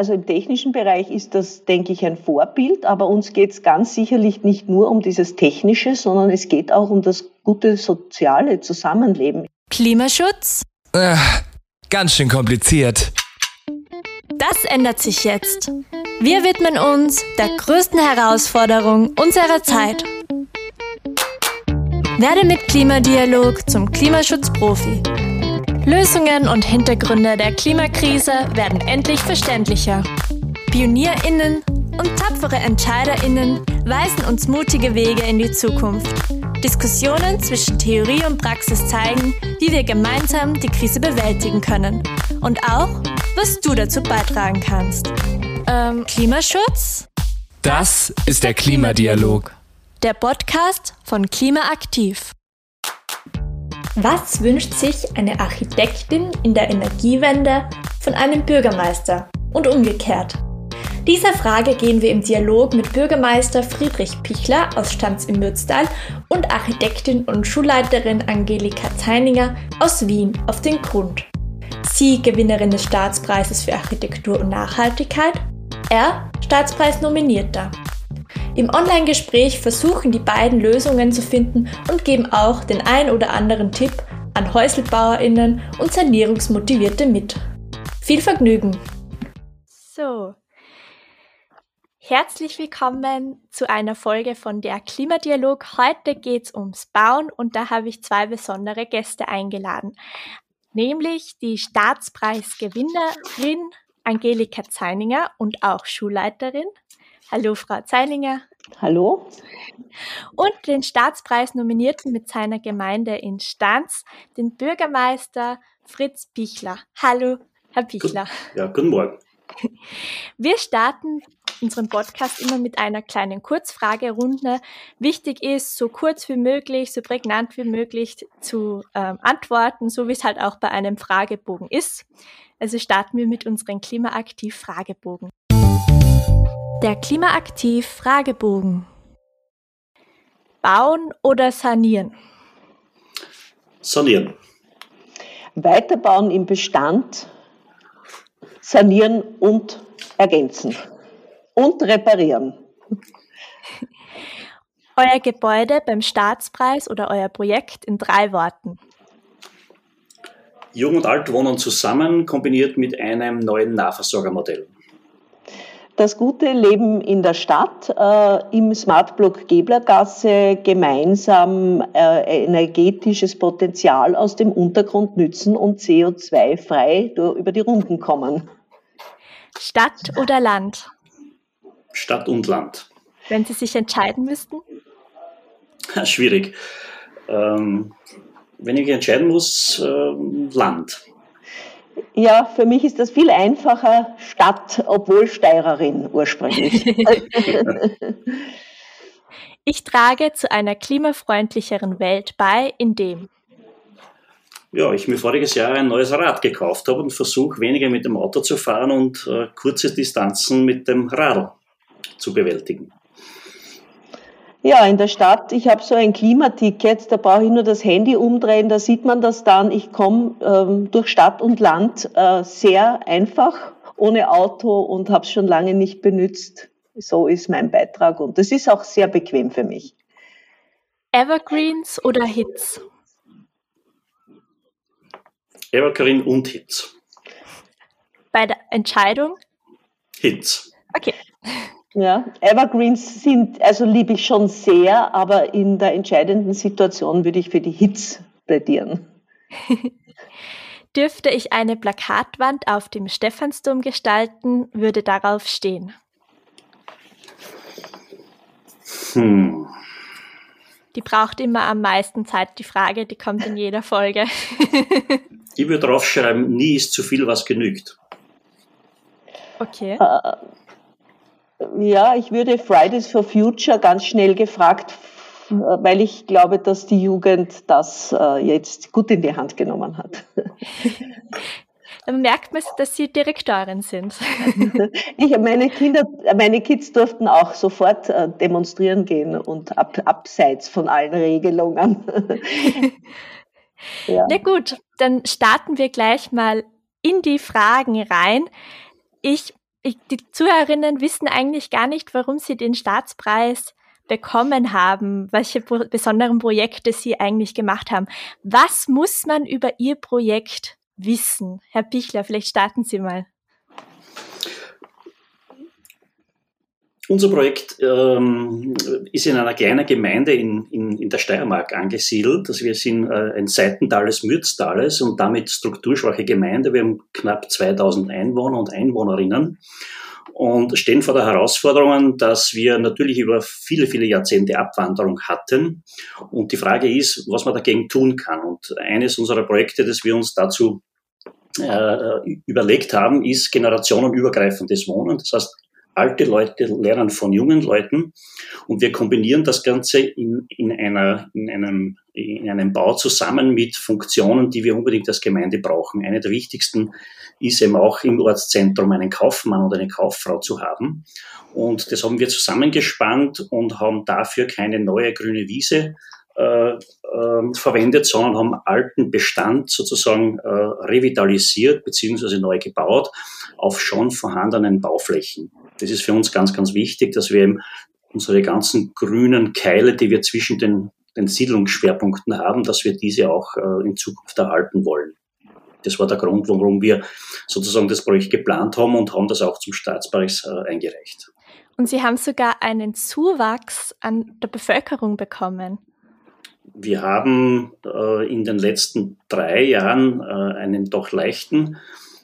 also im technischen Bereich ist das, denke ich, ein Vorbild, aber uns geht es ganz sicherlich nicht nur um dieses Technische, sondern es geht auch um das gute soziale Zusammenleben. Klimaschutz? Äh, ganz schön kompliziert. Das ändert sich jetzt. Wir widmen uns der größten Herausforderung unserer Zeit. Werde mit Klimadialog zum Klimaschutzprofi. Lösungen und Hintergründe der Klimakrise werden endlich verständlicher. PionierInnen und tapfere EntscheiderInnen weisen uns mutige Wege in die Zukunft. Diskussionen zwischen Theorie und Praxis zeigen, wie wir gemeinsam die Krise bewältigen können. Und auch, was du dazu beitragen kannst. Ähm, Klimaschutz? Das ist der Klimadialog. Der Podcast von Klimaaktiv. Was wünscht sich eine Architektin in der Energiewende von einem Bürgermeister und umgekehrt? Dieser Frage gehen wir im Dialog mit Bürgermeister Friedrich Pichler aus Stanz im Mürztal und Architektin und Schulleiterin Angelika Zeininger aus Wien auf den Grund. Sie Gewinnerin des Staatspreises für Architektur und Nachhaltigkeit, er Staatspreisnominierter. Im Online-Gespräch versuchen die beiden Lösungen zu finden und geben auch den ein oder anderen Tipp an HäuselbauerInnen und Sanierungsmotivierte mit. Viel Vergnügen! So, Herzlich willkommen zu einer Folge von der Klimadialog. Heute geht es ums Bauen und da habe ich zwei besondere Gäste eingeladen, nämlich die Staatspreisgewinnerin Angelika Zeininger und auch Schulleiterin Hallo, Frau Zeilinger. Hallo. Und den Staatspreis-Nominierten mit seiner Gemeinde in Stanz, den Bürgermeister Fritz Pichler. Hallo, Herr Pichler. Ja, guten Morgen. Wir starten unseren Podcast immer mit einer kleinen Kurzfragerunde. Wichtig ist, so kurz wie möglich, so prägnant wie möglich zu ähm, antworten, so wie es halt auch bei einem Fragebogen ist. Also starten wir mit unserem Klimaaktiv-Fragebogen. Der Klimaaktiv Fragebogen. Bauen oder sanieren? Sanieren. Weiterbauen im Bestand, sanieren und ergänzen. Und reparieren. Euer Gebäude beim Staatspreis oder euer Projekt in drei Worten. Jung und Alt wohnen zusammen, kombiniert mit einem neuen Nahversorgermodell das gute Leben in der Stadt, äh, im Smartblock Geblergasse gemeinsam äh, energetisches Potenzial aus dem Untergrund nützen und CO2-frei über die Runden kommen. Stadt oder Land? Stadt und Land. Wenn Sie sich entscheiden müssten? Schwierig. Ähm, wenn ich mich entscheiden muss, äh, Land. Ja, für mich ist das viel einfacher Stadt, obwohl Steirerin ursprünglich. ich trage zu einer klimafreundlicheren Welt bei, indem ja, ich mir voriges Jahr ein neues Rad gekauft habe und versuche weniger mit dem Auto zu fahren und äh, kurze Distanzen mit dem Radl zu bewältigen. Ja, in der Stadt, ich habe so ein Klimaticket, da brauche ich nur das Handy umdrehen, da sieht man das dann. Ich komme ähm, durch Stadt und Land äh, sehr einfach, ohne Auto und habe es schon lange nicht benutzt. So ist mein Beitrag und das ist auch sehr bequem für mich. Evergreens oder Hits? Evergreen und Hits. Bei der Entscheidung? Hits. Okay. Ja, Evergreens sind, also liebe ich schon sehr, aber in der entscheidenden Situation würde ich für die Hits plädieren. Dürfte ich eine Plakatwand auf dem Stephansdom gestalten, würde darauf stehen. Hm. Die braucht immer am meisten Zeit, die Frage, die kommt in jeder Folge. ich würde draufschreiben, nie ist zu viel, was genügt. Okay. Uh, ja, ich würde Fridays for Future ganz schnell gefragt, weil ich glaube, dass die Jugend das äh, jetzt gut in die Hand genommen hat. Dann merkt man, dass Sie Direktorin sind. Ich, meine Kinder, meine Kids durften auch sofort äh, demonstrieren gehen und ab, abseits von allen Regelungen. ja. Na gut, dann starten wir gleich mal in die Fragen rein. Ich ich, die Zuhörerinnen wissen eigentlich gar nicht, warum sie den Staatspreis bekommen haben, welche besonderen Projekte sie eigentlich gemacht haben. Was muss man über Ihr Projekt wissen? Herr Pichler, vielleicht starten Sie mal. Unser Projekt ähm, ist in einer kleinen Gemeinde in, in, in der Steiermark angesiedelt. Also wir sind äh, ein Seitental des Mürztales und damit strukturschwache Gemeinde. Wir haben knapp 2000 Einwohner und Einwohnerinnen und stehen vor der Herausforderung, dass wir natürlich über viele, viele Jahrzehnte Abwanderung hatten. Und die Frage ist, was man dagegen tun kann. Und eines unserer Projekte, das wir uns dazu äh, überlegt haben, ist generationenübergreifendes Wohnen. Das heißt, alte Leute lernen von jungen Leuten und wir kombinieren das Ganze in, in, einer, in, einem, in einem Bau zusammen mit Funktionen, die wir unbedingt als Gemeinde brauchen. Eine der wichtigsten ist eben auch im Ortszentrum einen Kaufmann oder eine Kauffrau zu haben. Und das haben wir zusammengespannt und haben dafür keine neue grüne Wiese äh, äh, verwendet, sondern haben alten Bestand sozusagen äh, revitalisiert bzw. neu gebaut auf schon vorhandenen Bauflächen. Das ist für uns ganz, ganz wichtig, dass wir eben unsere ganzen grünen Keile, die wir zwischen den, den Siedlungsschwerpunkten haben, dass wir diese auch äh, in Zukunft erhalten wollen. Das war der Grund, warum wir sozusagen das Projekt geplant haben und haben das auch zum Staatspreis äh, eingereicht. Und Sie haben sogar einen Zuwachs an der Bevölkerung bekommen. Wir haben äh, in den letzten drei Jahren äh, einen doch leichten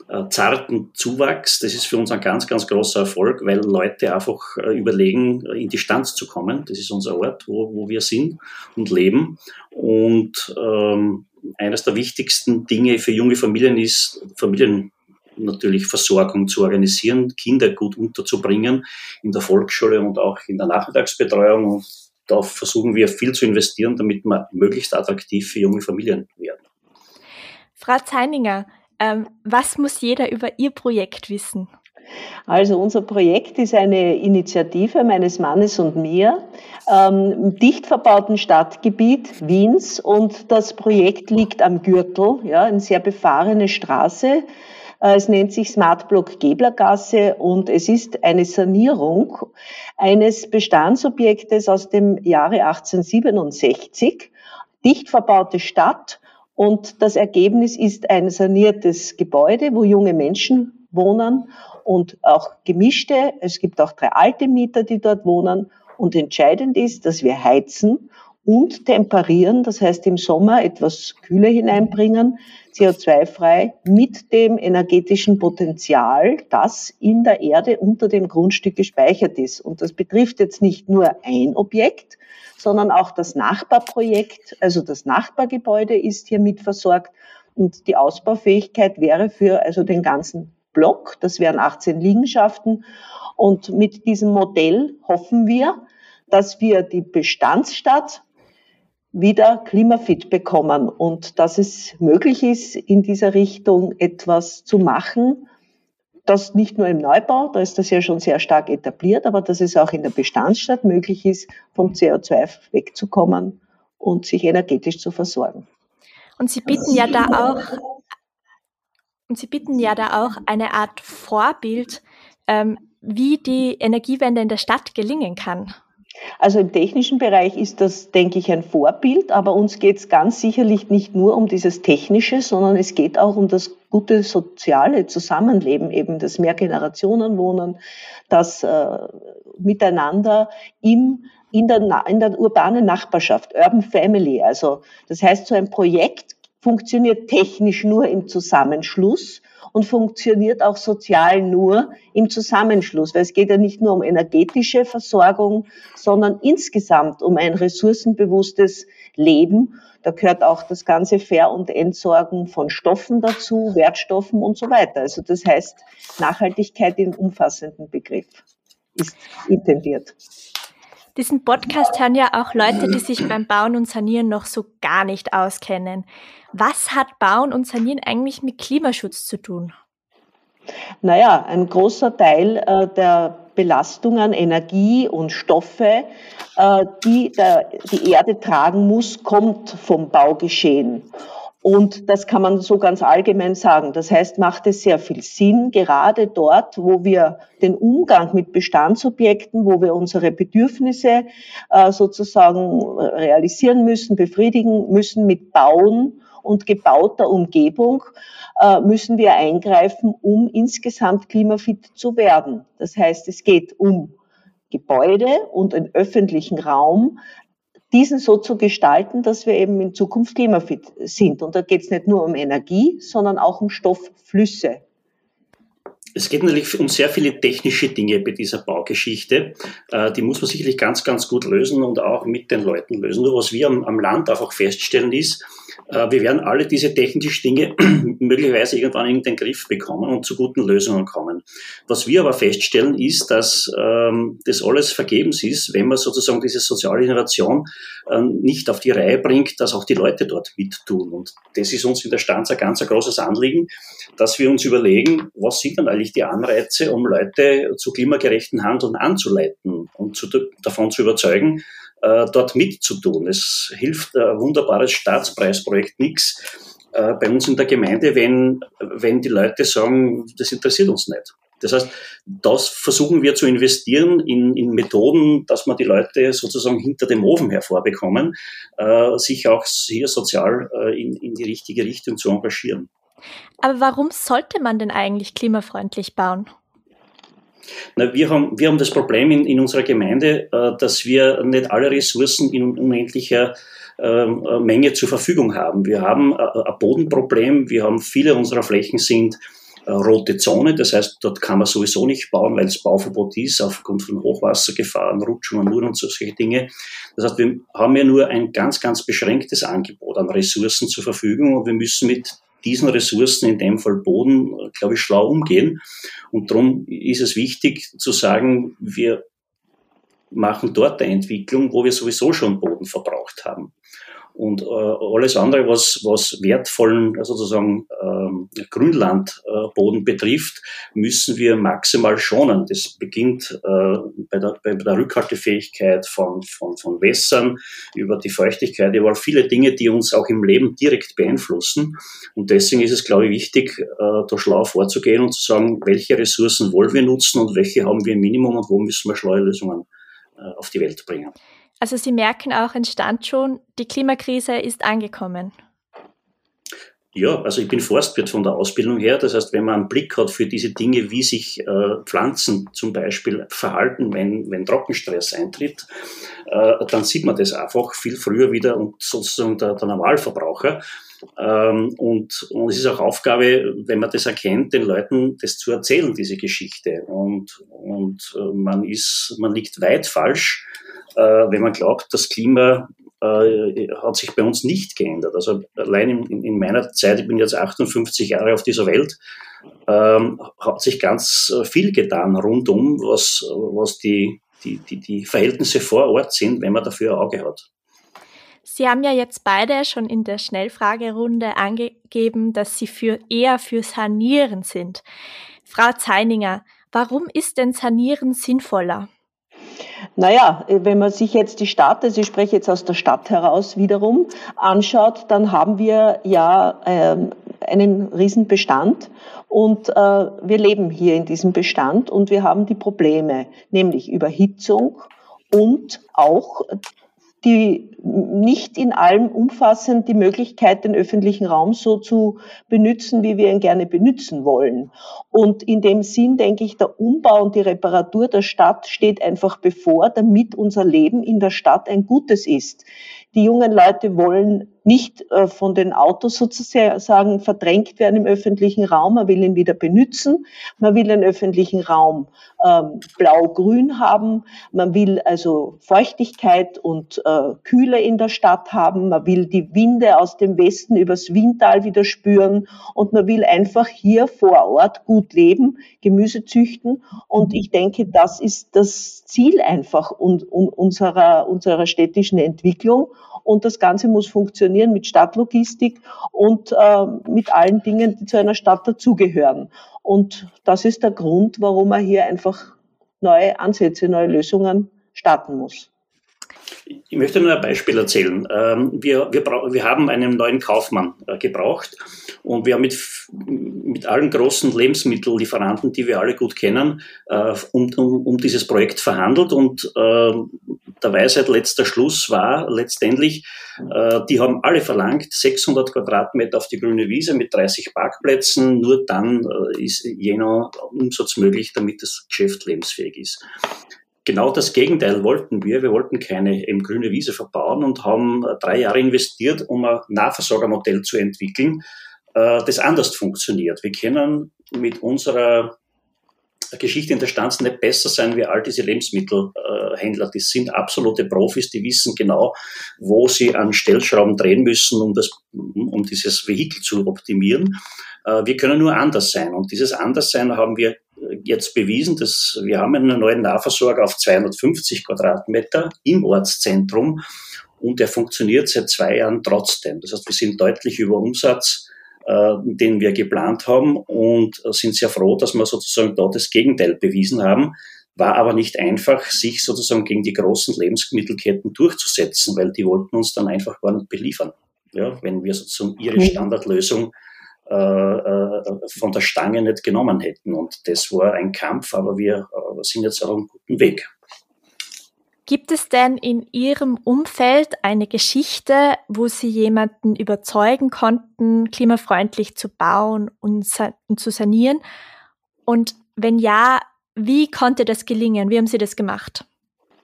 äh, zarten Zuwachs. Das ist für uns ein ganz, ganz großer Erfolg, weil Leute einfach äh, überlegen, äh, in die Stanz zu kommen. Das ist unser Ort, wo, wo wir sind und leben. Und ähm, eines der wichtigsten Dinge für junge Familien ist, Familien natürlich Versorgung zu organisieren, Kinder gut unterzubringen in der Volksschule und auch in der Nachmittagsbetreuung. Und da versuchen wir viel zu investieren, damit wir möglichst attraktiv für junge Familien werden. Frau Zeininger, ähm, was muss jeder über Ihr Projekt wissen? Also unser Projekt ist eine Initiative meines Mannes und mir ähm, im dicht verbauten Stadtgebiet Wiens und das Projekt liegt am Gürtel, ja, eine sehr befahrene Straße. Äh, es nennt sich Smart Block Geblergasse und es ist eine Sanierung eines Bestandsobjektes aus dem Jahre 1867, dicht verbaute Stadt und das Ergebnis ist ein saniertes Gebäude, wo junge Menschen wohnen und auch gemischte. Es gibt auch drei alte Mieter, die dort wohnen. Und entscheidend ist, dass wir heizen und temperieren, das heißt im Sommer etwas Kühle hineinbringen, CO2-frei mit dem energetischen Potenzial, das in der Erde unter dem Grundstück gespeichert ist. Und das betrifft jetzt nicht nur ein Objekt, sondern auch das Nachbarprojekt, also das Nachbargebäude ist hier mit versorgt und die Ausbaufähigkeit wäre für also den ganzen Block, das wären 18 Liegenschaften. Und mit diesem Modell hoffen wir, dass wir die Bestandsstadt wieder klimafit bekommen und dass es möglich ist, in dieser Richtung etwas zu machen, das nicht nur im Neubau, da ist das ja schon sehr stark etabliert, aber dass es auch in der Bestandsstadt möglich ist, vom CO2 wegzukommen und sich energetisch zu versorgen. Und Sie bieten ja da auch, und Sie bieten ja da auch eine Art Vorbild, ähm, wie die Energiewende in der Stadt gelingen kann. Also im technischen Bereich ist das, denke ich, ein Vorbild, aber uns geht es ganz sicherlich nicht nur um dieses Technische, sondern es geht auch um das gute soziale Zusammenleben, eben das Mehrgenerationenwohnen, das äh, Miteinander im, in, der, in der urbanen Nachbarschaft, Urban Family. Also das heißt, so ein Projekt funktioniert technisch nur im Zusammenschluss und funktioniert auch sozial nur im Zusammenschluss, weil es geht ja nicht nur um energetische Versorgung, sondern insgesamt um ein ressourcenbewusstes Leben. Da gehört auch das ganze Fair- und Entsorgen von Stoffen dazu, Wertstoffen und so weiter. Also das heißt, Nachhaltigkeit in umfassenden Begriff ist intendiert. Diesen Podcast hören ja auch Leute, die sich beim Bauen und Sanieren noch so gar nicht auskennen. Was hat Bauen und Sanieren eigentlich mit Klimaschutz zu tun? Naja, ein großer Teil äh, der Belastungen, Energie und Stoffe, äh, die der, die Erde tragen muss, kommt vom Baugeschehen. Und das kann man so ganz allgemein sagen. Das heißt, macht es sehr viel Sinn, gerade dort, wo wir den Umgang mit Bestandsobjekten, wo wir unsere Bedürfnisse äh, sozusagen realisieren müssen, befriedigen müssen mit Bauen und gebauter Umgebung, äh, müssen wir eingreifen, um insgesamt klimafit zu werden. Das heißt, es geht um Gebäude und den öffentlichen Raum, diesen so zu gestalten, dass wir eben in Zukunft klimafit sind. Und da geht es nicht nur um Energie, sondern auch um Stoffflüsse. Es geht natürlich um sehr viele technische Dinge bei dieser Baugeschichte. Äh, die muss man sicherlich ganz, ganz gut lösen und auch mit den Leuten lösen. Nur was wir am, Land einfach feststellen ist, äh, wir werden alle diese technischen Dinge möglicherweise irgendwann in den Griff bekommen und zu guten Lösungen kommen. Was wir aber feststellen ist, dass ähm, das alles vergebens ist, wenn man sozusagen diese soziale Innovation äh, nicht auf die Reihe bringt, dass auch die Leute dort mittun. Und das ist uns in der Stanz ein ganz ein großes Anliegen, dass wir uns überlegen, was sind dann eigentlich die Anreize, um Leute zu klimagerechten Handeln anzuleiten und zu, davon zu überzeugen, äh, dort mitzutun. Es hilft ein wunderbares Staatspreisprojekt nichts äh, bei uns in der Gemeinde, wenn, wenn die Leute sagen, das interessiert uns nicht. Das heißt, das versuchen wir zu investieren in, in Methoden, dass man die Leute sozusagen hinter dem Ofen hervorbekommen, äh, sich auch hier sozial äh, in, in die richtige Richtung zu engagieren. Aber warum sollte man denn eigentlich klimafreundlich bauen? Na, wir, haben, wir haben das Problem in, in unserer Gemeinde, äh, dass wir nicht alle Ressourcen in unendlicher ähm, äh, Menge zur Verfügung haben. Wir haben äh, ein Bodenproblem, wir haben viele unserer Flächen sind äh, rote Zone, das heißt, dort kann man sowieso nicht bauen, weil es Bauverbot ist, aufgrund von Hochwassergefahren, Rutschungen und solche Dinge. Das heißt, wir haben ja nur ein ganz, ganz beschränktes Angebot an Ressourcen zur Verfügung und wir müssen mit diesen Ressourcen, in dem Fall Boden, glaube ich, schlau umgehen. Und darum ist es wichtig zu sagen, wir machen dort eine Entwicklung, wo wir sowieso schon Boden verbraucht haben. Und äh, alles andere, was, was wertvollen sozusagen ähm, Grünlandboden äh, betrifft, müssen wir maximal schonen. Das beginnt äh, bei, der, bei der Rückhaltefähigkeit von, von, von Wässern über die Feuchtigkeit, über viele Dinge, die uns auch im Leben direkt beeinflussen. Und deswegen ist es, glaube ich, wichtig, äh, da schlau vorzugehen und zu sagen, welche Ressourcen wollen wir nutzen und welche haben wir im Minimum und wo müssen wir schlaue Lösungen äh, auf die Welt bringen. Also Sie merken auch, entstand schon, die Klimakrise ist angekommen. Ja, also ich bin Forstwirt von der Ausbildung her. Das heißt, wenn man einen Blick hat für diese Dinge, wie sich äh, Pflanzen zum Beispiel verhalten, wenn, wenn Trockenstress eintritt, äh, dann sieht man das einfach viel früher wieder und sozusagen der, der Normalverbraucher. Ähm, und, und es ist auch Aufgabe, wenn man das erkennt, den Leuten das zu erzählen, diese Geschichte. Und, und äh, man ist, man liegt weit falsch, wenn man glaubt, das Klima äh, hat sich bei uns nicht geändert. Also allein in, in, meiner Zeit, ich bin jetzt 58 Jahre auf dieser Welt, ähm, hat sich ganz äh, viel getan rundum, was, was die, die, die, die Verhältnisse vor Ort sind, wenn man dafür ein Auge hat. Sie haben ja jetzt beide schon in der Schnellfragerunde angegeben, dass Sie für eher für Sanieren sind. Frau Zeininger, warum ist denn Sanieren sinnvoller? Naja, wenn man sich jetzt die Stadt, also ich spreche jetzt aus der Stadt heraus wiederum, anschaut, dann haben wir ja ähm, einen Riesenbestand und äh, wir leben hier in diesem Bestand und wir haben die Probleme, nämlich Überhitzung und auch die nicht in allem umfassend die Möglichkeit, den öffentlichen Raum so zu benutzen, wie wir ihn gerne benutzen wollen. Und in dem Sinn denke ich, der Umbau und die Reparatur der Stadt steht einfach bevor, damit unser Leben in der Stadt ein gutes ist. Die jungen Leute wollen nicht äh, von den Autos sozusagen verdrängt werden im öffentlichen Raum. Man will ihn wieder benutzen. Man will den öffentlichen Raum ähm, blau-grün haben. Man will also Feuchtigkeit und äh, Kühle in der Stadt haben. Man will die Winde aus dem Westen übers Windtal wieder spüren. Und man will einfach hier vor Ort gut leben, Gemüse züchten. Und ich denke, das ist das Ziel einfach unserer, unserer städtischen Entwicklung. Und das Ganze muss funktionieren mit Stadtlogistik und äh, mit allen Dingen, die zu einer Stadt dazugehören. Und das ist der Grund, warum man hier einfach neue Ansätze, neue Lösungen starten muss. Ich möchte nur ein Beispiel erzählen. Ähm, wir, wir, wir haben einen neuen Kaufmann äh, gebraucht und wir haben mit, mit allen großen Lebensmittellieferanten, die wir alle gut kennen, äh, um, um, um dieses Projekt verhandelt und äh, der Weisheit letzter Schluss war letztendlich, die haben alle verlangt, 600 Quadratmeter auf die grüne Wiese mit 30 Parkplätzen, nur dann ist jener Umsatz möglich, damit das Geschäft lebensfähig ist genau das Gegenteil wollten wir. Wir wollten keine eben grüne Wiese verbauen und haben äh, drei Jahre investiert, um ein Nahversorgermodell zu entwickeln, äh, das anders funktioniert. Wir können mit unserer Geschichte in der Stanz nicht besser sein wie all diese Lebensmittelhändler. Die sind absolute Profis, die wissen genau, wo sie an Stellschrauben drehen müssen, um, das, um dieses Vehikel zu optimieren. Äh, wir können nur anders sein. Und dieses Anderssein haben wir jetzt bewiesen, dass wir haben einen neuen Nahversorger auf 250 Quadratmeter im Ortszentrum und der funktioniert seit zwei Jahren trotzdem. Das heißt, wir sind deutlich über Umsatz, äh, den wir geplant haben und sind sehr froh, dass wir sozusagen dort das Gegenteil bewiesen haben. War aber nicht einfach, sich sozusagen gegen die großen Lebensmittelketten durchzusetzen, weil die wollten uns dann einfach gar nicht beliefern. Ja, wenn wir sozusagen ihre Standardlösung äh, äh, von der Stange nicht genommen hätten. Und das war ein Kampf, aber wir äh, sind jetzt auf einem guten Weg. Gibt es denn in Ihrem Umfeld eine Geschichte, wo Sie jemanden überzeugen konnten, klimafreundlich zu bauen und, und zu sanieren? Und wenn ja, wie konnte das gelingen? Wie haben Sie das gemacht?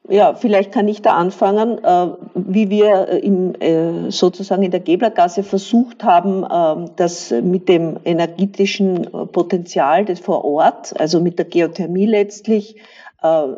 Ja, vielleicht kann ich da anfangen, äh, wie wir äh, im, äh, sozusagen in der Geblergasse versucht haben, das mit dem energetischen Potenzial des vor Ort, also mit der Geothermie letztlich,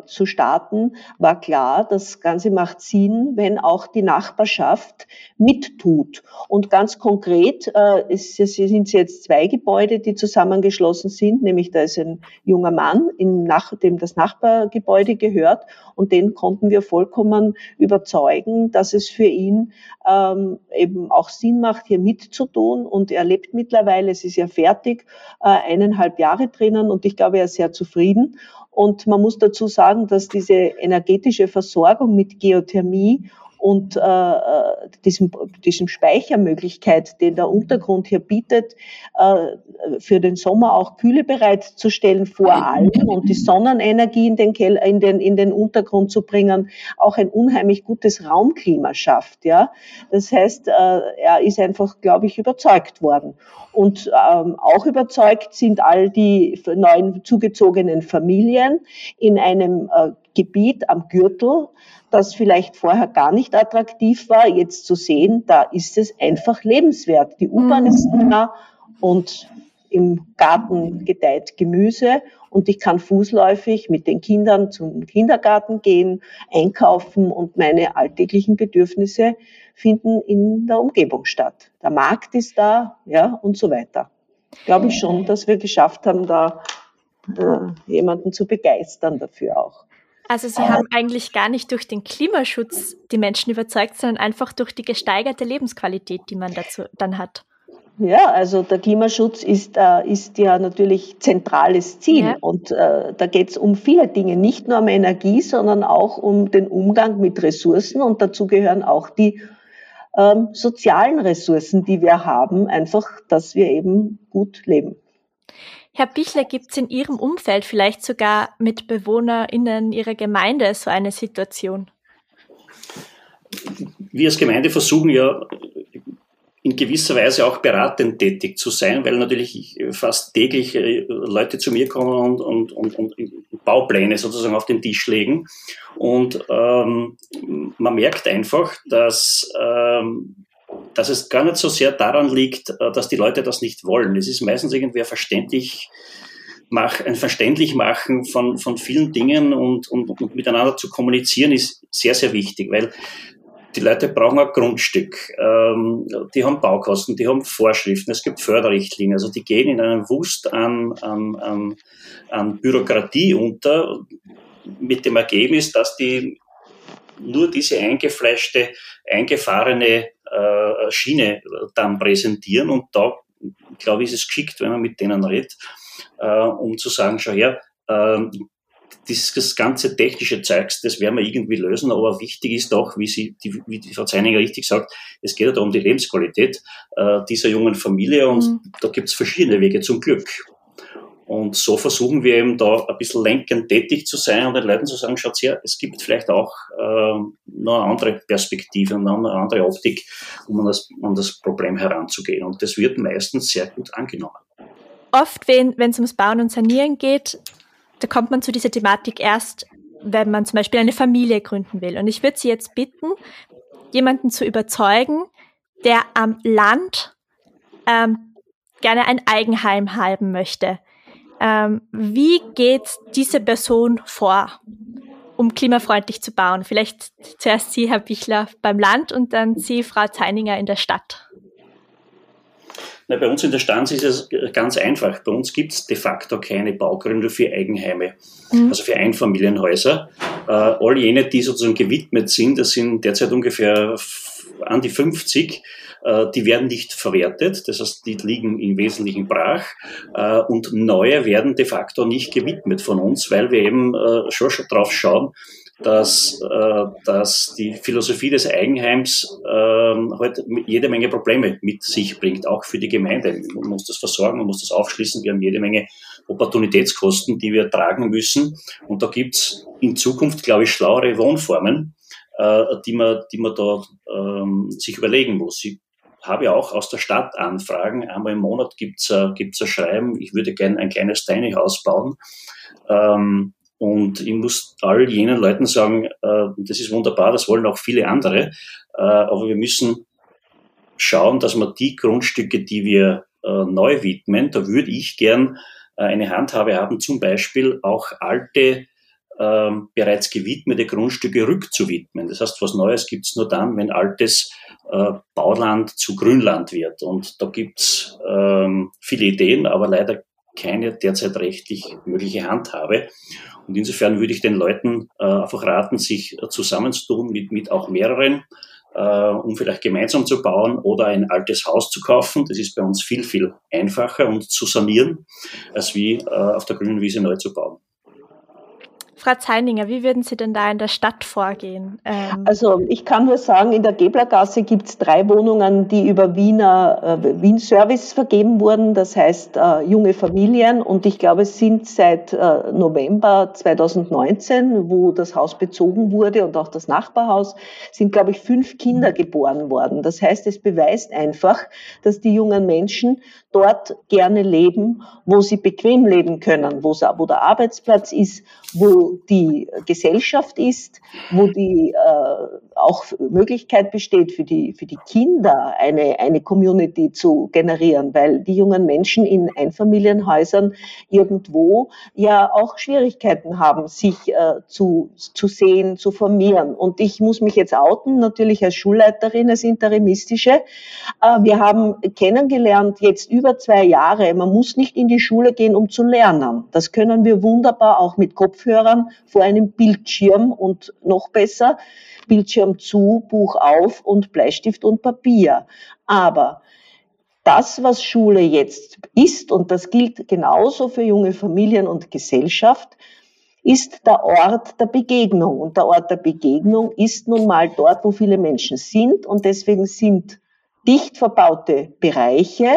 zu starten, war klar, das Ganze macht Sinn, wenn auch die Nachbarschaft mittut. Und ganz konkret es, es sind jetzt zwei Gebäude, die zusammengeschlossen sind, nämlich da ist ein junger Mann, dem das Nachbargebäude gehört, und den konnten wir vollkommen überzeugen, dass es für ihn ähm, eben auch Sinn macht, hier mitzutun. Und er lebt mittlerweile, es ist ja fertig, äh, eineinhalb Jahre drinnen und ich glaube, er ist sehr zufrieden. Und man muss dazu sagen, dass diese energetische Versorgung mit Geothermie und äh, äh, diesem, diesem Speichermöglichkeit, den der Untergrund hier bietet, äh, für den Sommer auch Kühle bereitzustellen vor allem und die Sonnenenergie in den, Keller, in den, in den Untergrund zu bringen, auch ein unheimlich gutes Raumklima schafft. Ja? Das heißt, äh, er ist einfach, glaube ich, überzeugt worden. Und ähm, auch überzeugt sind all die neuen zugezogenen Familien in einem äh, Gebiet am Gürtel, das vielleicht vorher gar nicht attraktiv war, jetzt zu sehen, da ist es einfach lebenswert. Die U-Bahn mhm. ist da und im Garten gedeiht Gemüse und ich kann fußläufig mit den Kindern zum Kindergarten gehen, einkaufen und meine alltäglichen Bedürfnisse finden in der Umgebung statt. Der Markt ist da, ja, und so weiter. Glaube ich schon, dass wir geschafft haben, da äh, jemanden zu begeistern dafür auch. Also Sie haben eigentlich gar nicht durch den Klimaschutz die Menschen überzeugt, sondern einfach durch die gesteigerte Lebensqualität, die man dazu dann hat. Ja, also der Klimaschutz ist, äh, ist ja natürlich zentrales Ziel ja. und äh, da geht es um viele Dinge, nicht nur um Energie, sondern auch um den Umgang mit Ressourcen und dazu gehören auch die ähm, sozialen Ressourcen, die wir haben, einfach, dass wir eben gut leben. Herr Bichler, gibt es in Ihrem Umfeld vielleicht sogar mit BewohnerInnen Ihrer Gemeinde so eine Situation? Wir als Gemeinde versuchen ja in gewisser Weise auch beratend tätig zu sein, weil natürlich fast täglich äh, Leute zu mir kommen und, und, und, und Baupläne sozusagen auf den Tisch legen. Und ähm, man merkt einfach, dass ähm, dass es gar nicht so sehr daran liegt, äh, dass die Leute das nicht wollen. Es ist meistens irgendwie verständlich mach, ein verständlich machen von, von vielen Dingen und, und, und miteinander zu kommunizieren ist sehr, sehr wichtig, weil die Leute brauchen ein Grundstück, ähm, die haben Baukosten, die haben Vorschriften, es gibt Förderrichtlinien, also die gehen in einem Wust an, an, an, an Bürokratie unter, mit dem Ergebnis, dass die nur diese eingefleischte, eingefahrene äh, Schiene dann präsentieren. Und da, glaube ich, ist es geschickt, wenn man mit denen redet, äh, um zu sagen, schau her, äh, das ganze technische Zeugs, das werden wir irgendwie lösen, aber wichtig ist auch, wie, sie, die, wie die Frau Zeininger richtig sagt, es geht ja um die Lebensqualität äh, dieser jungen Familie und mhm. da gibt es verschiedene Wege zum Glück. Und so versuchen wir eben da ein bisschen lenkend tätig zu sein und den Leuten zu sagen, schaut her, es gibt vielleicht auch äh, noch eine andere Perspektive und eine andere Optik, um an das, an das Problem heranzugehen. Und das wird meistens sehr gut angenommen. Oft, wenn es ums Bauen und Sanieren geht, da kommt man zu dieser Thematik erst, wenn man zum Beispiel eine Familie gründen will. Und ich würde Sie jetzt bitten, jemanden zu überzeugen, der am Land ähm, gerne ein Eigenheim haben möchte. Ähm, wie geht diese Person vor, um klimafreundlich zu bauen? Vielleicht zuerst Sie, Herr Bichler, beim Land und dann Sie, Frau Zeininger, in der Stadt. Na, bei uns in der Stanz ist es ganz einfach. Bei uns gibt es de facto keine Baugründe für Eigenheime, mhm. also für Einfamilienhäuser. Äh, all jene, die sozusagen gewidmet sind, das sind derzeit ungefähr an die 50, äh, die werden nicht verwertet, das heißt, die liegen im Wesentlichen brach äh, und neue werden de facto nicht gewidmet von uns, weil wir eben äh, schon, drauf schauen, dass, äh, dass die Philosophie des Eigenheims äh, halt jede Menge Probleme mit sich bringt, auch für die Gemeinde. Man muss das versorgen, man muss das aufschließen. Wir haben jede Menge Opportunitätskosten, die wir tragen müssen. Und da gibt's in Zukunft, glaube ich, schlauere Wohnformen, äh, die, man, die man da ähm, sich überlegen muss. Ich habe auch aus der Stadt Anfragen. Einmal im Monat gibt's äh, gibt's ein Schreiben, ich würde gerne ein kleines Tiny House bauen. Ähm, und ich muss all jenen Leuten sagen, äh, das ist wunderbar, das wollen auch viele andere, äh, aber wir müssen schauen, dass wir die Grundstücke, die wir äh, neu widmen, da würde ich gern äh, eine Handhabe haben, zum Beispiel auch alte, ähm, bereits gewidmete Grundstücke rückzuwidmen. Das heißt, was Neues gibt's nur dann, wenn altes äh, Bauland zu Grünland wird. Und da gibt's ähm, viele Ideen, aber leider keine derzeit rechtlich mögliche Handhabe. Und insofern würde ich den Leuten äh, einfach raten, sich äh, zusammenzutun mit, mit auch mehreren, äh, um vielleicht gemeinsam zu bauen oder ein altes Haus zu kaufen. Das ist bei uns viel, viel einfacher und zu sanieren, als wie äh, auf der grünen Wiese neu zu bauen. Frau Zeininger, wie würden Sie denn da in der Stadt vorgehen? Ähm also ich kann nur sagen, in der Geblergasse gibt es drei Wohnungen, die über Wiener äh, Wien Service vergeben wurden, das heißt äh, junge Familien. Und ich glaube, es sind seit äh, November 2019, wo das Haus bezogen wurde und auch das Nachbarhaus, sind, glaube ich, fünf Kinder geboren worden. Das heißt, es beweist einfach, dass die jungen Menschen dort gerne leben, wo sie bequem leben können, wo, wo der Arbeitsplatz ist, wo die Gesellschaft ist, wo die äh, auch Möglichkeit besteht für die, für die Kinder eine, eine Community zu generieren, weil die jungen Menschen in Einfamilienhäusern irgendwo ja auch Schwierigkeiten haben, sich äh, zu, zu sehen, zu formieren. Und ich muss mich jetzt outen, natürlich als Schulleiterin, als Interimistische. Äh, wir haben kennengelernt jetzt über zwei Jahre, man muss nicht in die Schule gehen, um zu lernen. Das können wir wunderbar auch mit Kopfhörern vor einem Bildschirm und noch besser Bildschirm zu, Buch auf und Bleistift und Papier. Aber das, was Schule jetzt ist, und das gilt genauso für junge Familien und Gesellschaft, ist der Ort der Begegnung. Und der Ort der Begegnung ist nun mal dort, wo viele Menschen sind. Und deswegen sind dicht verbaute Bereiche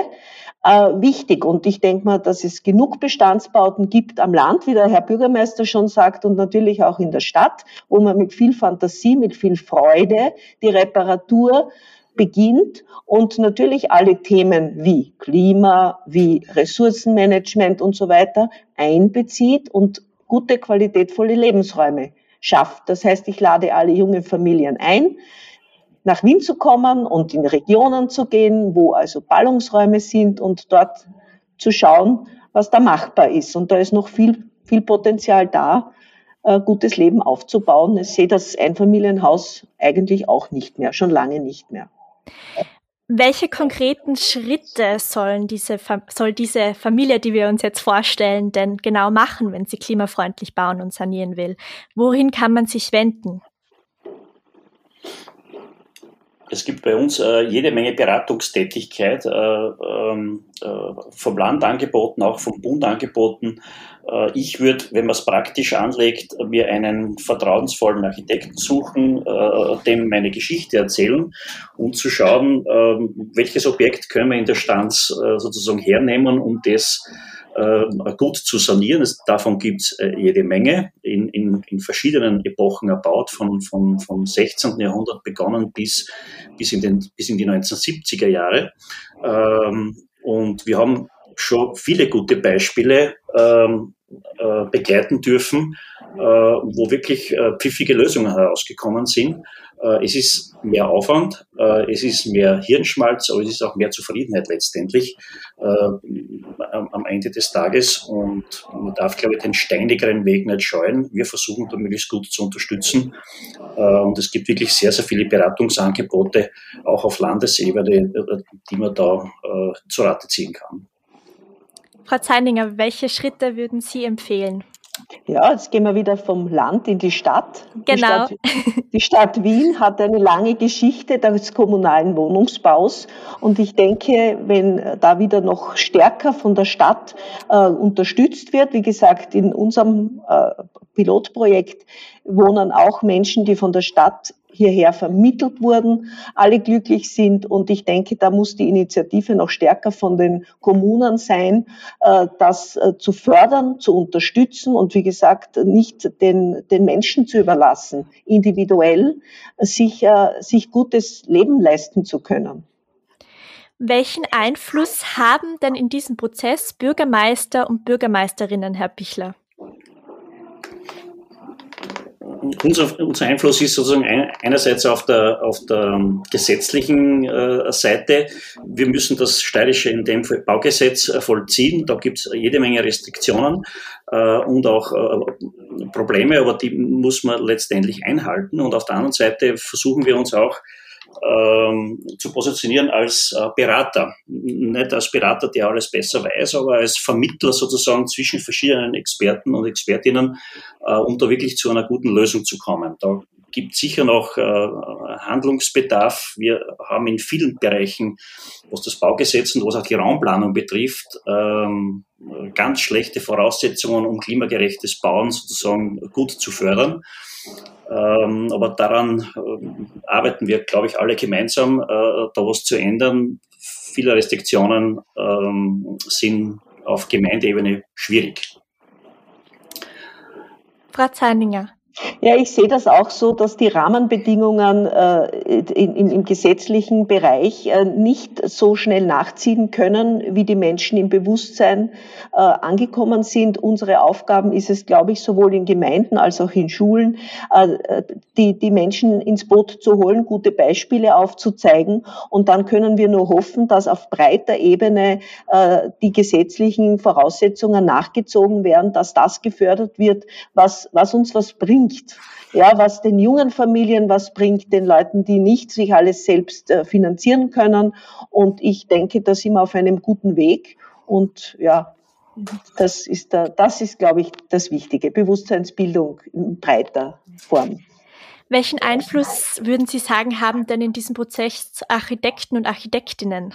wichtig. Und ich denke mal, dass es genug Bestandsbauten gibt am Land, wie der Herr Bürgermeister schon sagt, und natürlich auch in der Stadt, wo man mit viel Fantasie, mit viel Freude die Reparatur beginnt und natürlich alle Themen wie Klima, wie Ressourcenmanagement und so weiter einbezieht und gute, qualitätvolle Lebensräume schafft. Das heißt, ich lade alle jungen Familien ein, nach Wien zu kommen und in Regionen zu gehen, wo also Ballungsräume sind und dort zu schauen, was da machbar ist. Und da ist noch viel, viel Potenzial da, äh, gutes Leben aufzubauen. Ich sehe das Einfamilienhaus eigentlich auch nicht mehr, schon lange nicht mehr. Welche konkreten Schritte sollen diese, soll diese Familie, die wir uns jetzt vorstellen, denn genau machen, wenn sie klimafreundlich bauen und sanieren will? Wohin kann man sich wenden? Es gibt bei uns äh, jede Menge Beratungstätigkeit, äh, ähm, äh, vom Land angeboten, auch vom Bund angeboten. Äh, ich würde, wenn man es praktisch anlegt, mir einen vertrauensvollen Architekten suchen, äh, dem meine Geschichte erzählen und zu schauen, ähm, welches Objekt können wir in der Stanz äh, sozusagen hernehmen, um das äh, gut zu sanieren. Davon gibt es äh, jede Menge, in, in, in verschiedenen Epochen erbaut, von, von, vom 16. Jahrhundert begonnen bis, bis, in, den, bis in die 1970er Jahre. Ähm, und wir haben schon viele gute Beispiele ähm, äh, begleiten dürfen, wo wirklich äh, pfiffige Lösungen herausgekommen sind. Äh, es ist mehr Aufwand, äh, es ist mehr Hirnschmalz, aber es ist auch mehr Zufriedenheit letztendlich äh, am Ende des Tages. Und man darf, glaube ich, den steinigeren Weg nicht scheuen. Wir versuchen da möglichst gut zu unterstützen. Und es gibt wirklich sehr, sehr viele Beratungsangebote, auch auf Landesebene, die man da zu Rate ziehen kann. Frau Zeininger, welche Schritte würden Sie empfehlen? Ja, jetzt gehen wir wieder vom Land in die Stadt. Genau. Die Stadt, die Stadt Wien hat eine lange Geschichte des kommunalen Wohnungsbaus und ich denke, wenn da wieder noch stärker von der Stadt äh, unterstützt wird, wie gesagt, in unserem äh, Pilotprojekt wohnen auch Menschen, die von der Stadt hierher vermittelt wurden, alle glücklich sind. Und ich denke, da muss die Initiative noch stärker von den Kommunen sein, äh, das äh, zu fördern, zu unterstützen und wie gesagt, nicht den, den Menschen zu überlassen, individuell sich, äh, sich gutes Leben leisten zu können. Welchen Einfluss haben denn in diesem Prozess Bürgermeister und Bürgermeisterinnen, Herr Pichler? Unser, unser Einfluss ist sozusagen ein, einerseits auf der, auf der gesetzlichen äh, Seite. Wir müssen das steirische in dem Fall Baugesetz äh, vollziehen. Da gibt es jede Menge Restriktionen äh, und auch äh, Probleme, aber die muss man letztendlich einhalten. Und auf der anderen Seite versuchen wir uns auch ähm, zu positionieren als äh, Berater. Nicht als Berater, der alles besser weiß, aber als Vermittler sozusagen zwischen verschiedenen Experten und Expertinnen, äh, um da wirklich zu einer guten Lösung zu kommen. Da gibt sicher noch äh, Handlungsbedarf. Wir haben in vielen Bereichen, was das Baugesetz und was auch die Raumplanung betrifft, ähm, ganz schlechte Voraussetzungen, um klimagerechtes Bauen sozusagen gut zu fördern. Ähm, aber daran äh, arbeiten wir, glaube ich, alle gemeinsam, äh, da was zu ändern. Viele Restriktionen ähm, sind auf Gemeindeebene schwierig. Frau Zeininger, ja, ich sehe das auch so, dass die Rahmenbedingungen äh, in, in, im gesetzlichen Bereich äh, nicht so schnell nachziehen können, wie die Menschen im Bewusstsein äh, angekommen sind. Unsere Aufgaben ist es, glaube ich, sowohl in Gemeinden als auch in Schulen, äh, die, die Menschen ins Boot zu holen, gute Beispiele aufzuzeigen. Und dann können wir nur hoffen, dass auf breiter Ebene äh, die gesetzlichen Voraussetzungen nachgezogen werden, dass das gefördert wird, was, was uns was bringt Ja, was den jungen Familien was bringt, den Leuten, die nicht sich alles selbst äh, finanzieren können. Und ich denke, da sind wir auf einem guten Weg. Und ja, das ist, da, das ist, glaube ich, das Wichtige. Bewusstseinsbildung in breiter Form. Welchen Einfluss würden Sie sagen, haben denn in diesem Prozess Architekten und Architektinnen?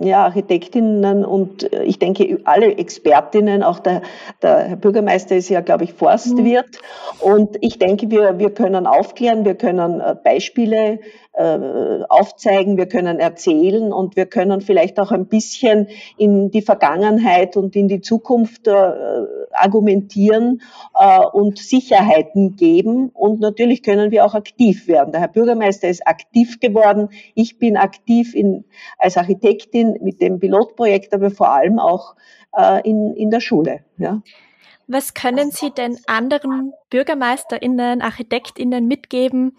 Ja, Architektinnen und äh, ich denke alle Expertinnen, auch der, der Herr Bürgermeister ist ja, glaube ich, Forstwirt. Mhm. Und ich denke, wir, wir können aufklären, wir können äh, Beispiele äh, aufzeigen, wir können erzählen und wir können vielleicht auch ein bisschen in die Vergangenheit und in die Zukunft äh, argumentieren äh, und Sicherheiten geben. Und natürlich können wir auch aktiv werden. Der Herr Bürgermeister ist aktiv geworden. Ich bin aktiv in, als Architektin mit dem Pilotprojekt, aber vor allem auch in, in der Schule. Ja. Was können Sie denn anderen BürgermeisterInnen, ArchitektInnen mitgeben,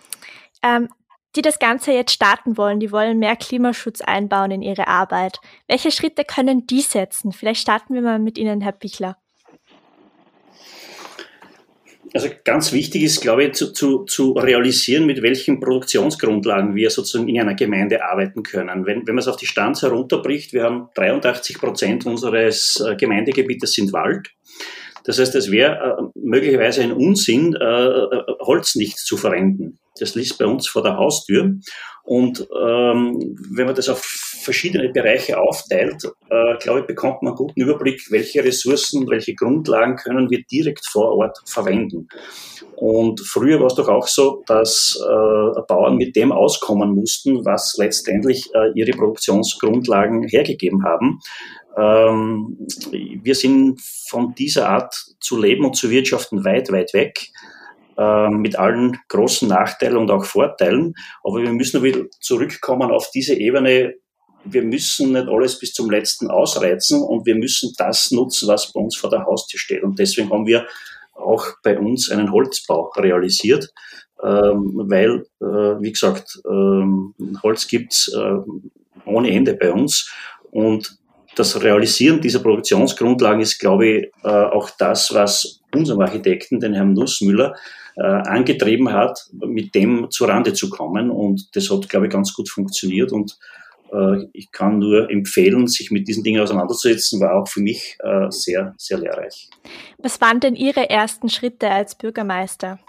ähm, die das Ganze jetzt starten wollen, die wollen mehr Klimaschutz einbauen in ihre Arbeit. Welche Schritte können die setzen? Vielleicht starten wir mal mit Ihnen, Herr Pichler. Also ganz wichtig ist, glaube ich, zu, zu, zu realisieren, mit welchen Produktionsgrundlagen wir sozusagen in einer Gemeinde arbeiten können. Wenn, wenn man es auf die Stanz herunterbricht, wir haben 83 Prozent unseres äh, Gemeindegebietes sind Wald. Das heißt, es wäre äh, möglicherweise ein Unsinn, äh, Holz nicht zu verwenden. Das liegt bei uns vor der Haustür. Und ähm, wenn man das auf verschiedene Bereiche aufteilt, äh, glaube ich, bekommt man einen guten Überblick, welche Ressourcen, welche Grundlagen können wir direkt vor Ort verwenden. Und früher war es doch auch so, dass äh, Bauern mit dem auskommen mussten, was letztendlich äh, ihre Produktionsgrundlagen hergegeben haben. Ähm, wir sind von dieser Art zu leben und zu wirtschaften weit, weit weg äh, mit allen großen Nachteilen und auch Vorteilen. Aber wir müssen wieder zurückkommen auf diese Ebene. Wir müssen nicht alles bis zum letzten ausreizen und wir müssen das nutzen, was bei uns vor der Haustür steht. Und deswegen haben wir auch bei uns einen Holzbau realisiert, ähm, weil, äh, wie gesagt, ähm, Holz gibt's äh, ohne Ende bei uns. Und das Realisieren dieser Produktionsgrundlagen ist, glaube ich, äh, auch das, was unserem Architekten, den Herrn Nussmüller, äh, angetrieben hat, mit dem zur Rande zu kommen. Und das hat, glaube ich, ganz gut funktioniert. Und äh, ich kann nur empfehlen, sich mit diesen Dingen auseinanderzusetzen, war auch für mich sehr, sehr lehrreich. Was waren denn Ihre ersten Schritte als Bürgermeister?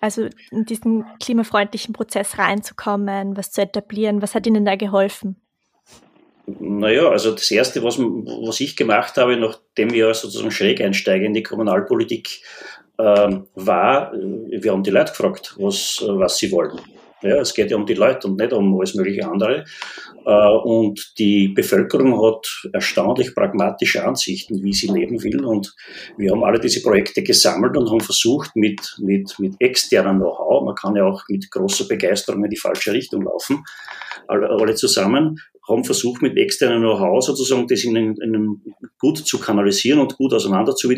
Also in diesen klimafreundlichen Prozess reinzukommen, was zu etablieren, was hat Ihnen da geholfen? Naja, also das Erste, was, was ich gemacht habe, nachdem wir sozusagen schräg einsteigen in die Kommunalpolitik, war, äh, wir haben die Leute gefragt, was, was sie wollen. Ja, es geht ja um die Leute und nicht um alles mögliche andere. Äh, und die Bevölkerung hat erstaunlich pragmatische Ansichten, wie sie leben will. Und wir haben alle diese Projekte gesammelt und haben versucht, mit, mit, mit externem Know-how, man kann ja auch mit großer Begeisterung in die falsche Richtung laufen, alle, zusammen, haben versucht, mit externem Know-how sozusagen das in in gut zu kanalisieren und gut auseinander zu.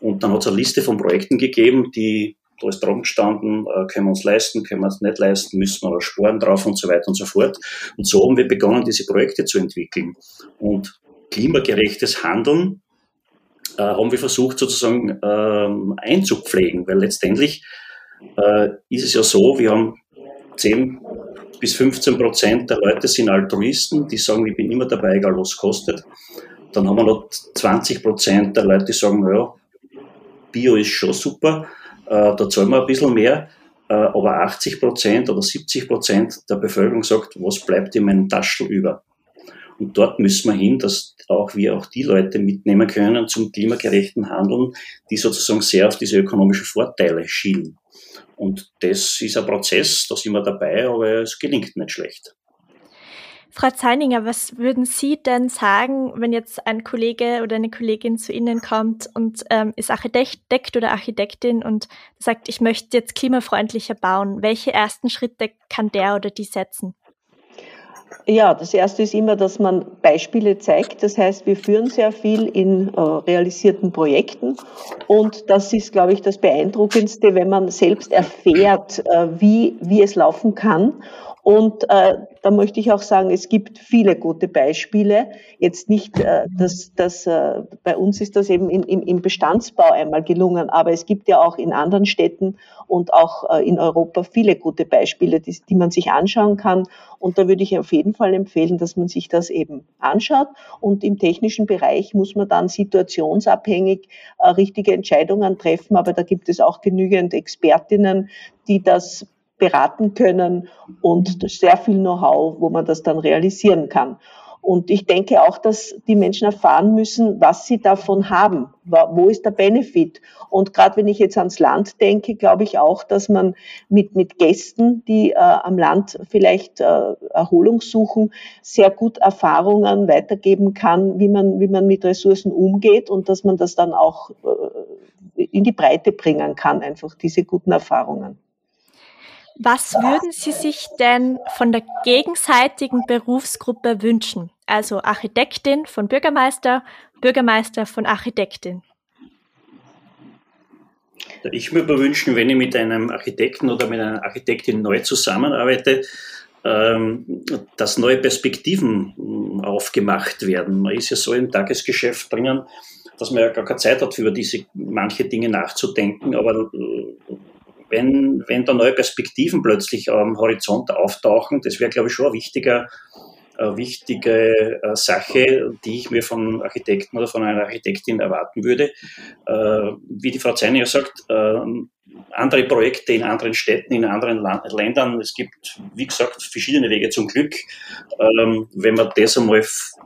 Und dann hat es eine Liste von Projekten gegeben, die da ist dran gestanden, äh, können wir uns leisten, können wir uns nicht leisten, müssen wir sparen drauf und so weiter und so fort. Und so haben wir begonnen, diese Projekte zu entwickeln. Und klimagerechtes Handeln äh, haben wir versucht sozusagen ähm, einzupflegen, weil letztendlich äh, ist es ja so, wir haben 10 bis 15 Prozent der Leute sind Altruisten, die sagen, ich bin immer dabei, egal was es kostet. Dann haben wir noch 20 Prozent der Leute, die sagen, naja, Bio ist schon super, äh, da zahlen wir ein bisschen mehr, äh, aber 80 Prozent oder 70 Prozent der Bevölkerung sagt, was bleibt in meinem Taschel über? Und dort müssen wir hin, dass auch wir auch die Leute mitnehmen können zum klimagerechten Handeln, die sozusagen sehr auf diese ökonomischen Vorteile schielen. Und das ist ein Prozess, da sind wir dabei, aber es gelingt nicht schlecht. Frau Zeininger, was würden Sie denn sagen, wenn jetzt ein Kollege oder eine Kollegin zu Ihnen kommt und ähm, ist Architekt oder Architektin und sagt, ich möchte jetzt klimafreundlicher bauen? Welche ersten Schritte kann der oder die setzen? Ja, das erste ist immer, dass man Beispiele zeigt. Das heißt, wir führen sehr viel in äh, realisierten Projekten. Und das ist, glaube ich, das Beeindruckendste, wenn man selbst erfährt, äh, wie, wie es laufen kann und äh, da möchte ich auch sagen, es gibt viele gute Beispiele. Jetzt nicht, äh, dass, dass äh, bei uns ist das eben in, im, im Bestandsbau einmal gelungen, aber es gibt ja auch in anderen Städten und auch äh, in Europa viele gute Beispiele, die, die man sich anschauen kann. Und da würde ich auf jeden Fall empfehlen, dass man sich das eben anschaut. Und im technischen Bereich muss man dann situationsabhängig äh, richtige Entscheidungen treffen. Aber da gibt es auch genügend Expertinnen, die das beraten können und sehr viel Know-how, wo man das dann realisieren kann. Und ich denke auch, dass die Menschen erfahren müssen, was sie davon haben. Wo ist der Benefit? Und gerade wenn ich jetzt ans Land denke, glaube ich auch, dass man mit, mit Gästen, die äh, am Land vielleicht äh, Erholung suchen, sehr gut Erfahrungen weitergeben kann, wie man, wie man mit Ressourcen umgeht und dass man das dann auch äh, in die Breite bringen kann, einfach diese guten Erfahrungen. Was würden Sie sich denn von der gegenseitigen Berufsgruppe wünschen? Also Architektin von Bürgermeister, Bürgermeister von Architektin. Ich würde mir wünschen, wenn ich mit einem Architekten oder mit einer Architektin neu zusammenarbeite, ähm, dass neue Perspektiven hm, aufgemacht werden. Man ist ja so im Tagesgeschäft drinnen, dass man ja gar keine Zeit hat, über diese manche Dinge nachzudenken, aber äh, wenn, wenn da neue Perspektiven plötzlich am Horizont auftauchen, das wäre, glaube ich, schon ein wichtiger, eine wichtige äh, Sache, die ich mir von Architekten oder von einer Architektin erwarten würde. Äh, wie die Frau Zeiniger sagt, äh, andere Projekte in anderen Städten, in anderen Ländern. Es gibt, wie gesagt, verschiedene Wege zum Glück. Ähm, wenn man das einmal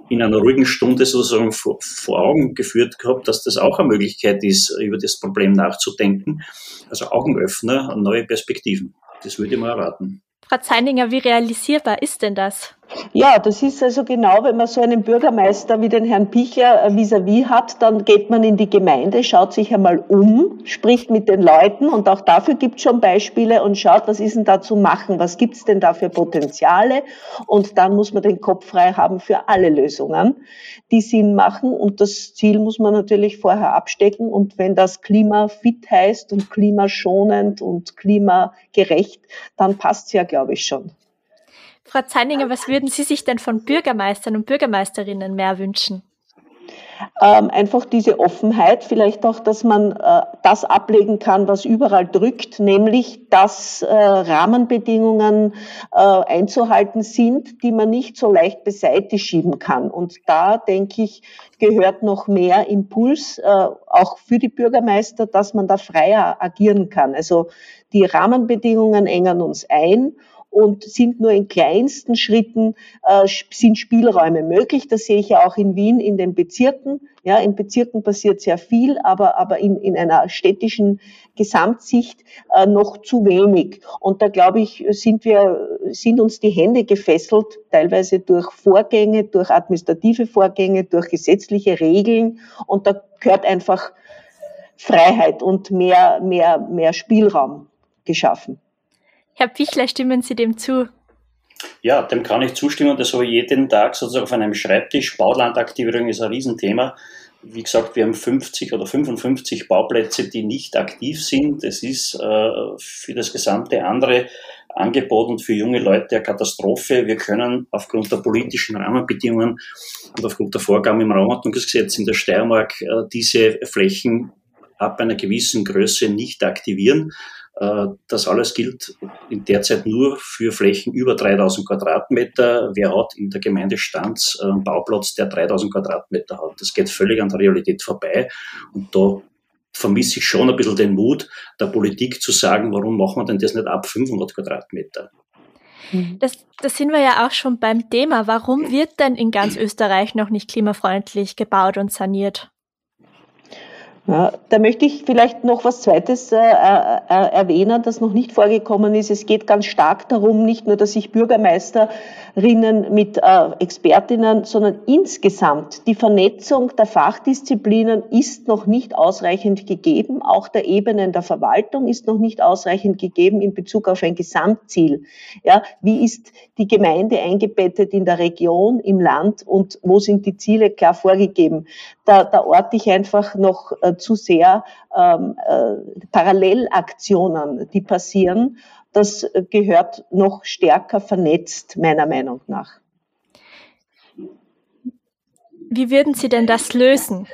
in einer ruhigen Stunde sozusagen vor, vor Augen geführt gehabt, dass das auch eine Möglichkeit ist, über das Problem nachzudenken. Also Augenöffner, neue Perspektiven. Das würde ich mal erwarten. Frau Zeininger, wie realisierbar ist denn das? Ja, das ist also genau, wenn man so einen Bürgermeister wie den Herrn Pichler äh, vis-à-vis -vis hat, dann geht man in die Gemeinde, schaut sich einmal um, spricht mit den Leuten und auch dafür gibt es schon Beispiele und schaut, was ist denn da zu machen, was gibt es denn da für Potenziale? Und dann muss man den Kopf frei haben für alle Lösungen, die Sinn machen. Und das Ziel muss man natürlich vorher abstecken. Und wenn das klimafit heißt und klimaschonend und klimagerecht, dann passt es ja, glaube ich, schon. Frau Zeininger, was würden Sie sich denn von Bürgermeistern und Bürgermeisterinnen mehr wünschen? Ähm, einfach diese Offenheit, vielleicht auch, dass man äh, das ablegen kann, was überall drückt, nämlich dass äh, Rahmenbedingungen äh, einzuhalten sind, die man nicht so leicht beiseite schieben kann. Und da, denke ich, gehört noch mehr Impuls, äh, auch für die Bürgermeister, dass man da freier agieren kann. Also die Rahmenbedingungen engen uns ein und sind nur in kleinsten Schritten äh, sind Spielräume möglich. Das sehe ich ja auch in Wien in den Bezirken. Ja, in Bezirken passiert sehr viel, aber, aber in, in einer städtischen Gesamtsicht äh, noch zu wenig. Und da glaube ich, sind wir, sind uns die Hände gefesselt, teilweise durch Vorgänge, durch administrative Vorgänge, durch gesetzliche Regeln. Und da gehört einfach Freiheit und mehr, mehr, mehr Spielraum geschaffen. Herr Pichler, stimmen Sie dem zu? Ja, dem kann ich zustimmen. Das habe ich jeden Tag sozusagen auf einem Schreibtisch. Baulandaktivierung ist ein Riesenthema. Wie gesagt, wir haben 50 oder 55 Bauplätze, die nicht aktiv sind. Das ist äh, für das gesamte andere Angebot und für junge Leute eine Katastrophe. Wir können aufgrund der politischen Rahmenbedingungen und aufgrund der Vorgaben im Raumordnungsgesetz in der Steiermark äh, diese Flächen ab einer gewissen Größe nicht aktivieren. Äh, das alles gilt in der Zeit nur für Flächen über 3000 Quadratmeter. Wer hat in der Gemeinde Stanz einen Bauplatz, der 3000 Quadratmeter hat? Das geht völlig an der Realität vorbei. Und da vermisse ich schon ein bisschen den Mut der Politik zu sagen, warum machen wir denn das nicht ab 500 Quadratmeter? Mhm. Das, das sind wir ja auch schon beim Thema. Warum wird denn in ganz Österreich noch nicht klimafreundlich gebaut und saniert? Ja, da möchte ich vielleicht noch was Zweites äh, äh, erwähnen, das noch nicht vorgekommen ist. Es geht ganz stark darum, nicht nur, dass sich Bürgermeisterinnen mit äh, Expertinnen, sondern insgesamt die Vernetzung der Fachdisziplinen ist noch nicht ausreichend gegeben. Auch der Ebenen der Verwaltung ist noch nicht ausreichend gegeben in Bezug auf ein Gesamtziel. Ja, wie ist die Gemeinde eingebettet in der Region, im Land und wo sind die Ziele klar vorgegeben? Da, da orte ich einfach noch äh, zu sehr ähm, äh, Parallelaktionen, die passieren. Das gehört noch stärker vernetzt, meiner Meinung nach. Wie würden Sie denn das lösen?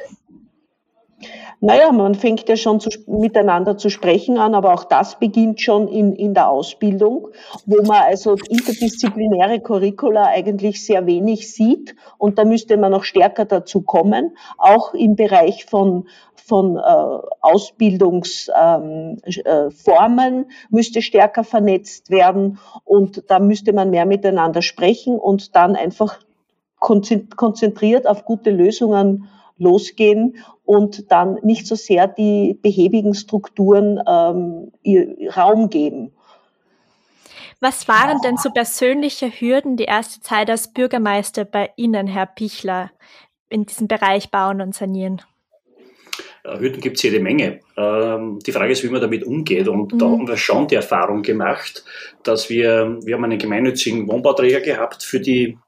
Naja, man fängt ja schon zu, miteinander zu sprechen an, aber auch das beginnt schon in, in der Ausbildung, wo man also interdisziplinäre Curricula eigentlich sehr wenig sieht und da müsste man noch stärker dazu kommen, auch im Bereich von von äh, Ausbildungsformen ähm, äh, müsste stärker vernetzt werden und da müsste man mehr miteinander sprechen und dann einfach konzentriert auf gute Lösungen losgehen und dann nicht so sehr die behäbigen Strukturen ähm, Raum geben. Was waren denn so persönliche Hürden die erste Zeit als Bürgermeister bei Ihnen, Herr Pichler, in diesem Bereich Bauen und Sanieren? Hürden gibt es jede Menge. Ähm, die Frage ist, wie man damit umgeht. Und mhm. da haben wir schon die Erfahrung gemacht, dass wir, wir haben einen gemeinnützigen Wohnbauträger gehabt für die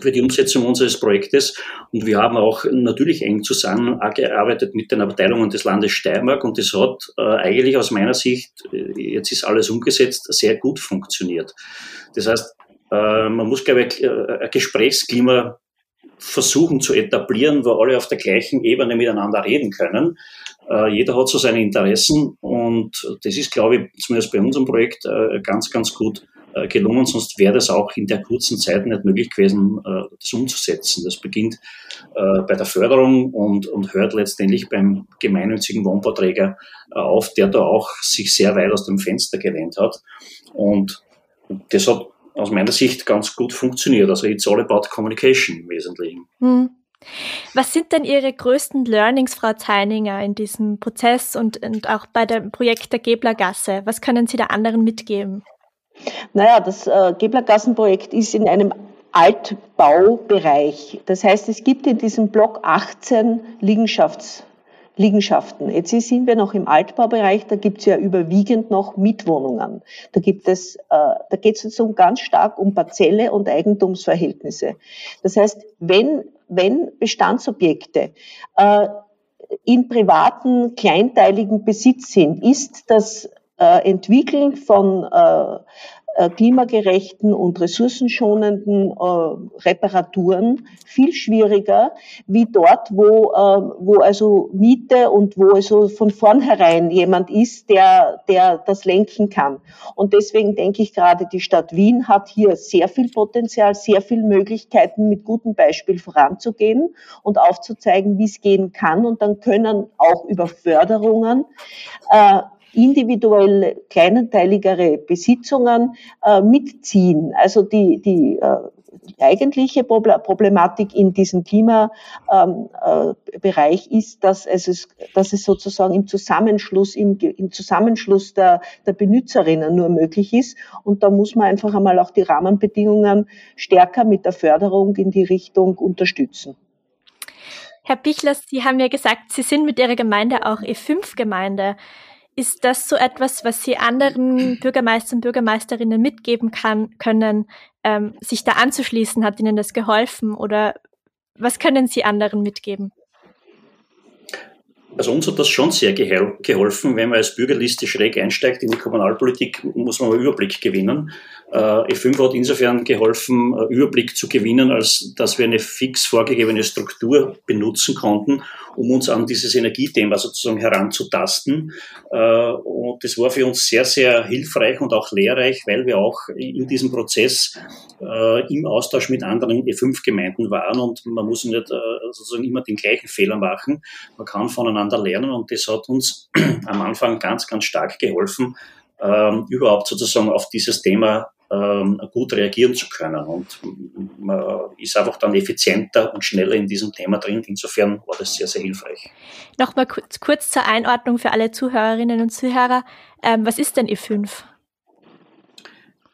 für die Umsetzung unseres Projektes. Und wir haben auch natürlich eng zusammengearbeitet mit den Abteilungen des Landes Steiermark und das hat äh, eigentlich aus meiner Sicht, äh, jetzt ist alles umgesetzt, sehr gut funktioniert. Das heißt, äh, man muss, glaube ich, äh, ein Gesprächsklima versuchen zu etablieren, wo alle auf der gleichen Ebene miteinander reden können. Äh, jeder hat so seine Interessen und das ist, glaube ich, zumindest bei unserem Projekt äh, ganz, ganz gut äh, gelungen, sonst wäre das auch in der kurzen Zeit nicht möglich gewesen, äh, das umzusetzen. Das beginnt äh, bei der Förderung und, und hört letztendlich beim gemeinnützigen Wohnbauträger auf, der da auch sich sehr weit aus dem Fenster gelehnt hat. Und das hat aus meiner Sicht ganz gut funktioniert. Also it's all about communication im Wesentlichen. Hm. Was sind denn Ihre größten Learnings, Frau Zeininger, in diesem Prozess und, und auch bei dem Projekt der Geblergasse? Was können Sie der anderen mitgeben? Naja, das äh, Geblergassenprojekt ist in einem Altbaubereich. Das heißt, es gibt in diesem Block 18 Liegenschafts Liegenschaften. Jetzt sind wir noch im Altbaubereich, da gibt es ja überwiegend noch Mietwohnungen. Da gibt es, äh, da geht es sozusagen ganz stark um Parzelle und Eigentumsverhältnisse. Das heißt, wenn, wenn Bestandsobjekte äh, in privaten, kleinteiligen Besitz sind, ist das äh, Entwickeln von klimagerechten und ressourcenschonenden äh, Reparaturen viel schwieriger wie dort, wo, äh, wo also Miete und wo also von vornherein jemand ist, der, der das lenken kann. Und deswegen denke ich gerade, die Stadt Wien hat hier sehr viel Potenzial, sehr viele Möglichkeiten, mit gutem Beispiel voranzugehen und aufzuzeigen, wie es gehen kann. Und dann können auch über Förderungen äh, individuell kleinenteiligere Besitzungen äh, mitziehen. Also die, die äh, eigentliche Problematik in diesem Klimabereich ähm, äh, ist, dass es, dass es sozusagen im Zusammenschluss, im, im Zusammenschluss der, der Benutzerinnen nur möglich ist. Und da muss man einfach einmal auch die Rahmenbedingungen stärker mit der Förderung in die Richtung unterstützen. Herr Bichler, Sie haben ja gesagt, Sie sind mit Ihrer Gemeinde auch E5-Gemeinde. Ist das so etwas, was Sie anderen Bürgermeistern und Bürgermeisterinnen mitgeben kann, können, ähm, sich da anzuschließen? Hat Ihnen das geholfen oder was können Sie anderen mitgeben? Also uns hat das schon sehr geholfen. Wenn man als Bürgerliste schräg einsteigt in die Kommunalpolitik, muss man einen Überblick gewinnen. Äh, E5 hat insofern geholfen, Überblick zu gewinnen, als dass wir eine fix vorgegebene Struktur benutzen konnten, um uns an dieses Energiethema sozusagen heranzutasten. Äh, und das war für uns sehr, sehr hilfreich und auch lehrreich, weil wir auch in diesem Prozess äh, im Austausch mit anderen E5-Gemeinden waren und man muss nicht sozusagen immer den gleichen Fehler machen. Man kann voneinander lernen und das hat uns am Anfang ganz, ganz stark geholfen, ähm, überhaupt sozusagen auf dieses Thema ähm, gut reagieren zu können. Und man ist einfach dann effizienter und schneller in diesem Thema drin. Insofern war das sehr, sehr hilfreich. Nochmal kurz, kurz zur Einordnung für alle Zuhörerinnen und Zuhörer. Ähm, was ist denn E5?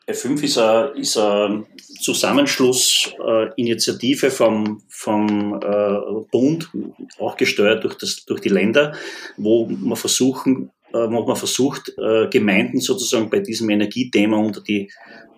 E5 ist eine, ist eine Zusammenschlussinitiative äh, vom, vom äh, Bund, auch gesteuert durch, das, durch die Länder, wo man versuchen, äh, wo man versucht, äh, Gemeinden sozusagen bei diesem Energiethema unter die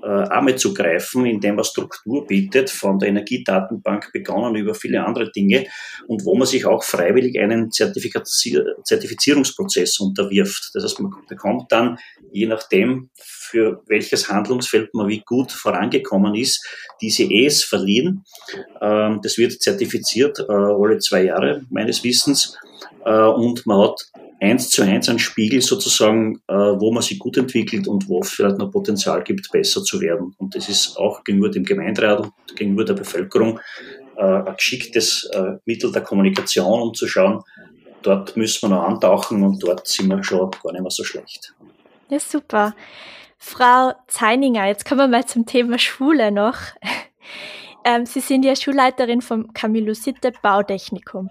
äh, Arme zu greifen, indem man Struktur bietet, von der Energiedatenbank begonnen über viele andere Dinge und wo man sich auch freiwillig einen Zertifizierungsprozess unterwirft. Das heißt, man bekommt dann, je nachdem, für welches Handlungsfeld man wie gut vorangekommen ist, diese E's verliehen. Ähm, das wird zertifiziert äh, alle zwei Jahre meines Wissens äh, und man hat eins zu eins ein Spiegel sozusagen, äh, wo man sich gut entwickelt und wo es vielleicht noch Potenzial gibt, besser zu werden. Und das ist auch gegenüber dem Gemeinderat und gegenüber der Bevölkerung äh, ein geschicktes äh, Mittel der Kommunikation, um zu schauen, dort müssen wir noch antauchen und dort sind wir schon gar nicht mehr so schlecht. Ja, super. Frau Zeininger, jetzt kommen wir mal zum Thema Schule noch. Ähm, Sie sind ja Schulleiterin vom Camillo Sitte Bautechnikum.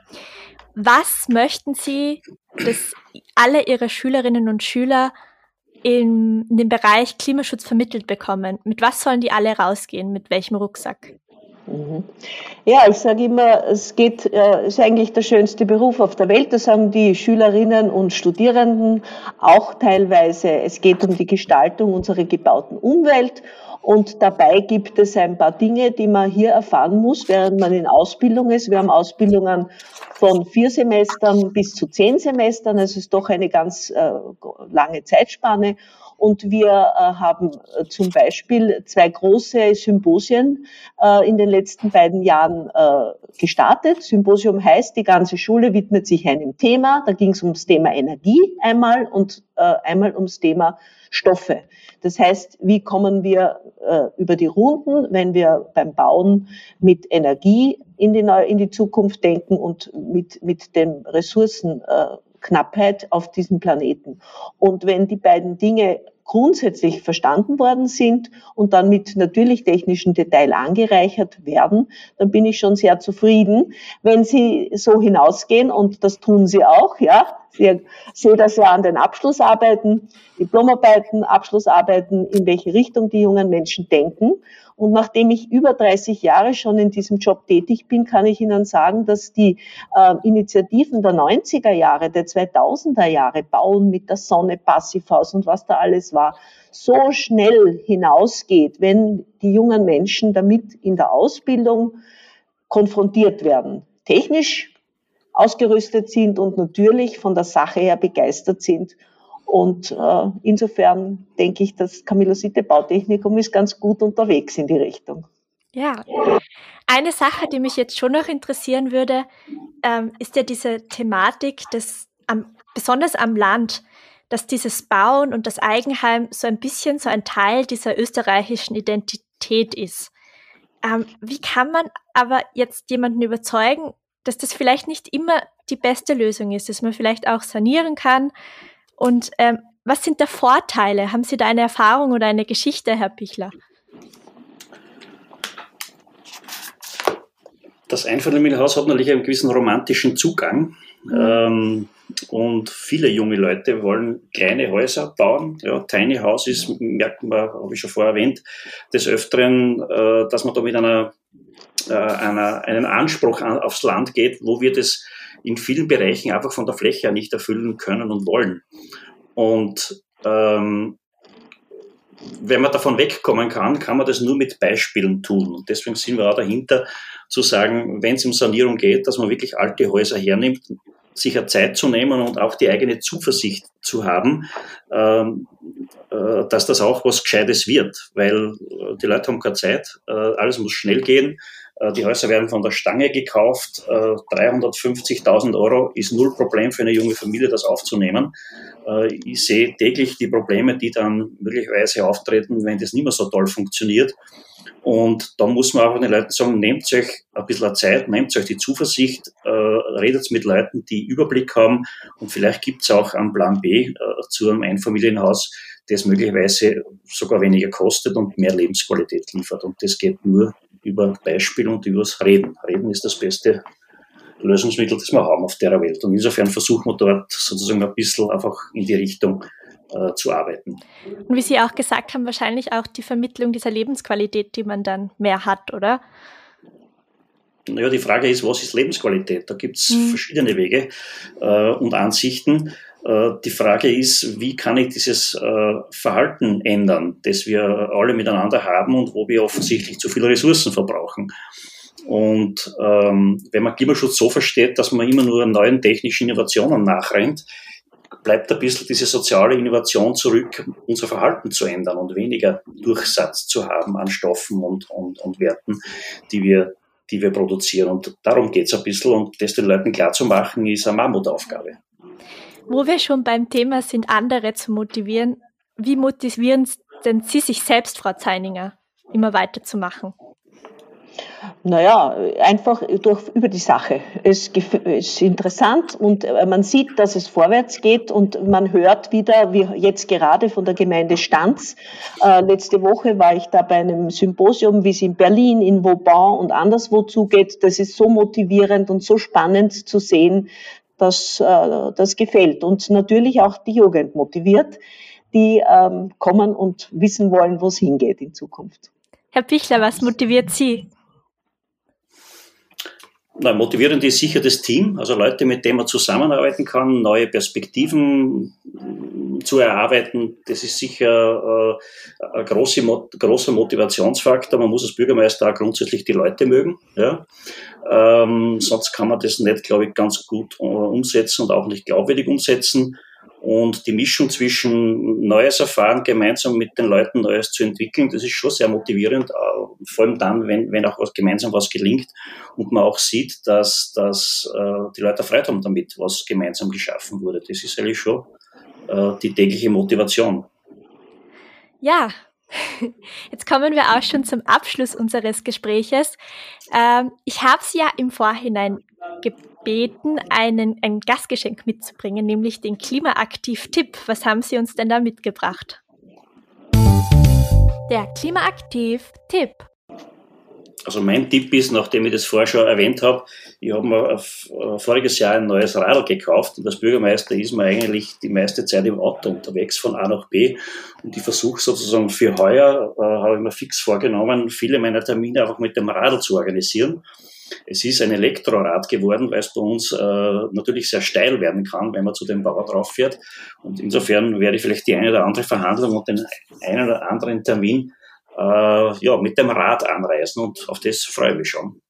Was möchten Sie, dass alle Ihre Schülerinnen und Schüler in, in dem Bereich Klimaschutz vermittelt bekommen? Mit was sollen die alle rausgehen? Mit welchem Rucksack? Mhm. Ja, ich sage immer, es geht, äh, ist eigentlich der schönste Beruf auf der Welt. Das sagen die Schülerinnen und Studierenden auch teilweise. Es geht um die Gestaltung unserer gebauten Umwelt Und dabei gibt es ein paar Dinge, die man hier erfahren muss, während man in Ausbildung ist. Wir haben Ausbildungen von vier Semestern bis zu zehn Semestern. Es ist doch eine ganz äh, lange Zeitspanne. Und wir äh, haben äh, zum Beispiel zwei große Symposien äh, in den letzten beiden Jahren gestartet. Symposium heißt, die ganze Schule widmet sich einem Thema. Da ging es ums Thema Energie einmal und einmal ums Thema Stoffe. Das heißt, wie kommen wir über die Runden, wenn wir beim Bauen mit Energie in die, in die Zukunft denken und mit, mit den Ressourcen äh, Knappheit auf diesem Planeten. Und wenn die beiden Dinge grundsätzlich verstanden worden sind und dann mit natürlich technischen Detail angereichert werden, dann bin ich schon sehr zufrieden. Wenn Sie so hinausgehen, und das tun Sie auch, ja, ich sehe das ja an den Abschlussarbeiten, Diplomarbeiten, Abschlussarbeiten, in welche Richtung die jungen Menschen denken. Und nachdem ich über 30 Jahre schon in diesem Job tätig bin, kann ich Ihnen sagen, dass die äh, Initiativen der 90er Jahre, der 2000er Jahre, Bauen mit der Sonne, Passivhaus und was da alles war, so schnell hinausgeht, wenn die jungen Menschen damit in der Ausbildung konfrontiert werden. Technisch ausgerüstet sind und natürlich von der Sache her begeistert sind und äh, insofern denke ich, dass Camilla Sitte Bautechnikum ist ganz gut unterwegs in die Richtung. Ja, eine Sache, die mich jetzt schon noch interessieren würde, ähm, ist ja diese Thematik, dass am, besonders am Land, dass dieses Bauen und das Eigenheim so ein bisschen so ein Teil dieser österreichischen Identität ist. Ähm, wie kann man aber jetzt jemanden überzeugen, dass das vielleicht nicht immer die beste Lösung ist, dass man vielleicht auch sanieren kann, und ähm, was sind da Vorteile? Haben Sie da eine Erfahrung oder eine Geschichte, Herr Pichler? Das Einfamilienhaus hat natürlich einen gewissen romantischen Zugang. Mhm. Ähm, und viele junge Leute wollen kleine Häuser bauen. Ja, Tiny House ist, merkt man, habe ich schon vorher erwähnt, des Öfteren, äh, dass man da mit einer, äh, einer, einen Anspruch an, aufs Land geht, wo wir das in vielen Bereichen einfach von der Fläche her nicht erfüllen können und wollen. Und ähm, wenn man davon wegkommen kann, kann man das nur mit Beispielen tun. Und deswegen sind wir auch dahinter zu sagen, wenn es um Sanierung geht, dass man wirklich alte Häuser hernimmt, sich Zeit zu nehmen und auch die eigene Zuversicht zu haben, ähm, äh, dass das auch was Gescheites wird, weil äh, die Leute haben keine Zeit, äh, alles muss schnell gehen die Häuser werden von der Stange gekauft. 350.000 äh, Euro ist null Problem für eine junge Familie, das aufzunehmen. Äh, ich sehe täglich die Probleme, die dann möglicherweise auftreten, wenn das nicht mehr so toll funktioniert. Und da muss man auch den Leuten sagen, nehmt euch ein bisschen Zeit, nehmt euch die Zuversicht, äh, redet mit Leuten, die Überblick haben und vielleicht gibt es auch einen Plan B äh, zu einem Einfamilienhaus, das möglicherweise sogar weniger kostet und mehr Lebensqualität liefert. Und das geht nur über Beispiel und übers Reden. Reden ist das beste Lösungsmittel, das wir haben auf der Welt. Und insofern versuchen wir dort sozusagen ein bisschen einfach in die Richtung äh, zu arbeiten. Und wie Sie auch gesagt haben, wahrscheinlich auch die Vermittlung dieser Lebensqualität, die man dann mehr hat, oder? Naja, die Frage ist, was ist Lebensqualität? Da gibt es mhm. verschiedene Wege äh, und Ansichten. Äh, die Frage ist, wie kann ich dieses äh, Verhalten ändern, das wir alle miteinander haben und wo wir offensichtlich zu viele Ressourcen verbrauchen. Und ähm, wenn man Klimaschutz so versteht, dass man immer nur neuen technischen Innovationen nachrennt, bleibt ein bisschen diese soziale Innovation zurück, unser Verhalten zu ändern und weniger Durchsatz zu haben an Stoffen und, und, und Werten, die wir, die wir produzieren. Und darum geht es ein bisschen und das den Leuten klarzumachen, ist eine Mammutaufgabe. Wo wir schon beim Thema sind, andere zu motivieren, wie motivieren denn Sie sich selbst, Frau Zeininger, immer weiterzumachen? Naja, einfach durch, über die Sache. Es ist interessant und äh, man sieht, dass es vorwärts geht und man hört wieder, wie jetzt gerade von der Gemeinde Stanz. Äh, letzte Woche war ich da bei einem Symposium, wie es in Berlin, in Vauban und anderswo zugeht. Das ist so motivierend und so spannend zu sehen, dass äh, das gefällt und natürlich auch die Jugend motiviert, die ähm, kommen und wissen wollen, wo es hingeht in Zukunft. Herr Pichler, was motiviert Sie? Na, motivierend ist sicher das Team, also Leute, mit denen man zusammenarbeiten kann, neue Perspektiven zu erarbeiten, das ist sicher äh, ein große, großer Motivationsfaktor. Man muss als Bürgermeister auch grundsätzlich die Leute mögen. Ja? Ähm, sonst kann man das nicht, glaube ich, ganz gut äh, umsetzen und auch nicht glaubwürdig umsetzen. Und die Mischung zwischen Neues erfahren, gemeinsam mit den Leuten Neues zu entwickeln, das ist schon sehr motivierend, äh, vor allem dann, wenn, wenn auch was gemeinsam was gelingt und man auch sieht, dass, dass äh, die Leute Freude haben damit, was gemeinsam geschaffen wurde. Das ist eigentlich schon äh, die tägliche Motivation. Ja, Jetzt kommen wir auch schon zum Abschluss unseres Gespräches. Ähm, ich habe Sie ja im Vorhinein gebeten, einen, ein Gastgeschenk mitzubringen, nämlich den Klimaaktiv-Tipp. Was haben Sie uns denn da mitgebracht? Der Klimaaktiv-Tipp. Also mein Tipp ist, nachdem ich das vorher schon erwähnt habe, ich habe mir äh, voriges Jahr ein neues Radl gekauft und als Bürgermeister ist man eigentlich die meiste Zeit im Auto unterwegs von A nach B und ich versuche sozusagen für heuer, äh, habe ich mir fix vorgenommen, viele meiner Termine einfach mit dem Radl zu organisieren. Es ist ein Elektrorad geworden, weil es bei uns äh, natürlich sehr steil werden kann, wenn man zu dem Bauer drauf fährt. Und insofern werde ich vielleicht die eine oder andere Verhandlung und den einen oder anderen Termin äh, ja, mit dem Rad anreisen und auf das freue ich mich schon.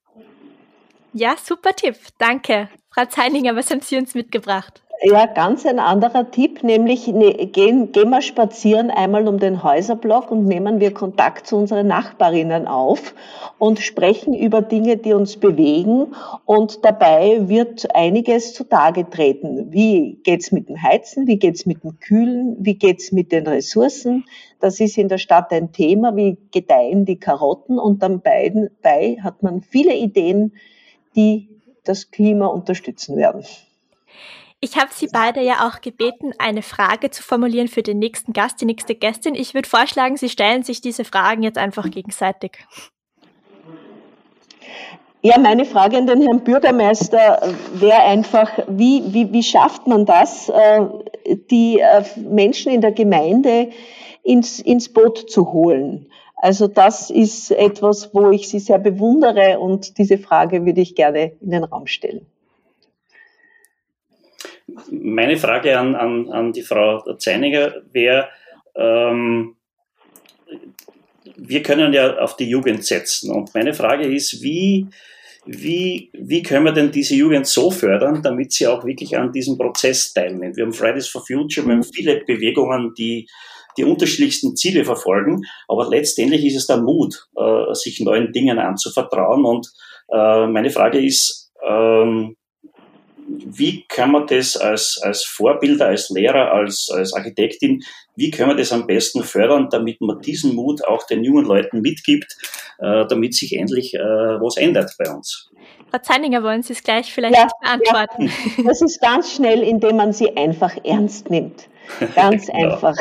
Ja, super Tipp. Danke. Frau Zeininger, was haben Sie uns mitgebracht? Ja, ganz ein anderer Tipp, nämlich ne, gehen, gehen wir spazieren einmal um den Häuserblock und nehmen wir Kontakt zu unseren Nachbarinnen auf und sprechen über Dinge, die uns bewegen und dabei wird einiges zutage treten. Wie geht's mit dem Heizen? Wie geht's mit dem Kühlen? Wie geht's mit den Ressourcen? Das ist in der Stadt ein Thema. Wie gedeihen die Karotten? Und dann bei hat man viele Ideen, die das Klima unterstützen werden. Ich habe Sie beide ja auch gebeten, eine Frage zu formulieren für den nächsten Gast, die nächste Gästin. Ich würde vorschlagen, Sie stellen sich diese Fragen jetzt einfach gegenseitig. Ja, meine Frage an den Herrn Bürgermeister wäre einfach, wie, wie, wie schafft man das, äh, die äh, Menschen in der Gemeinde ins, ins Boot zu holen? Also das ist etwas, wo ich Sie sehr bewundere und diese Frage würde ich gerne in den Raum stellen. Meine Frage an, an, an die Frau Zeiniger wäre, ähm, wir können ja auf die Jugend setzen. Und meine Frage ist, wie, wie, wie können wir denn diese Jugend so fördern, damit sie auch wirklich an diesem Prozess teilnimmt? Wir haben Fridays for Future, wir haben viele Bewegungen, die die unterschiedlichsten Ziele verfolgen, aber letztendlich ist es der Mut, äh, sich neuen Dingen anzuvertrauen. Und äh, meine Frage ist, ähm, wie kann man das als, als Vorbilder, als Lehrer, als, als Architektin, wie können wir das am besten fördern, damit man diesen Mut auch den jungen Leuten mitgibt, äh, damit sich endlich äh, was ändert bei uns? Frau Zeininger, wollen Sie es gleich vielleicht ja, beantworten? Ja. Das ist ganz schnell, indem man sie einfach ernst nimmt. Ganz einfach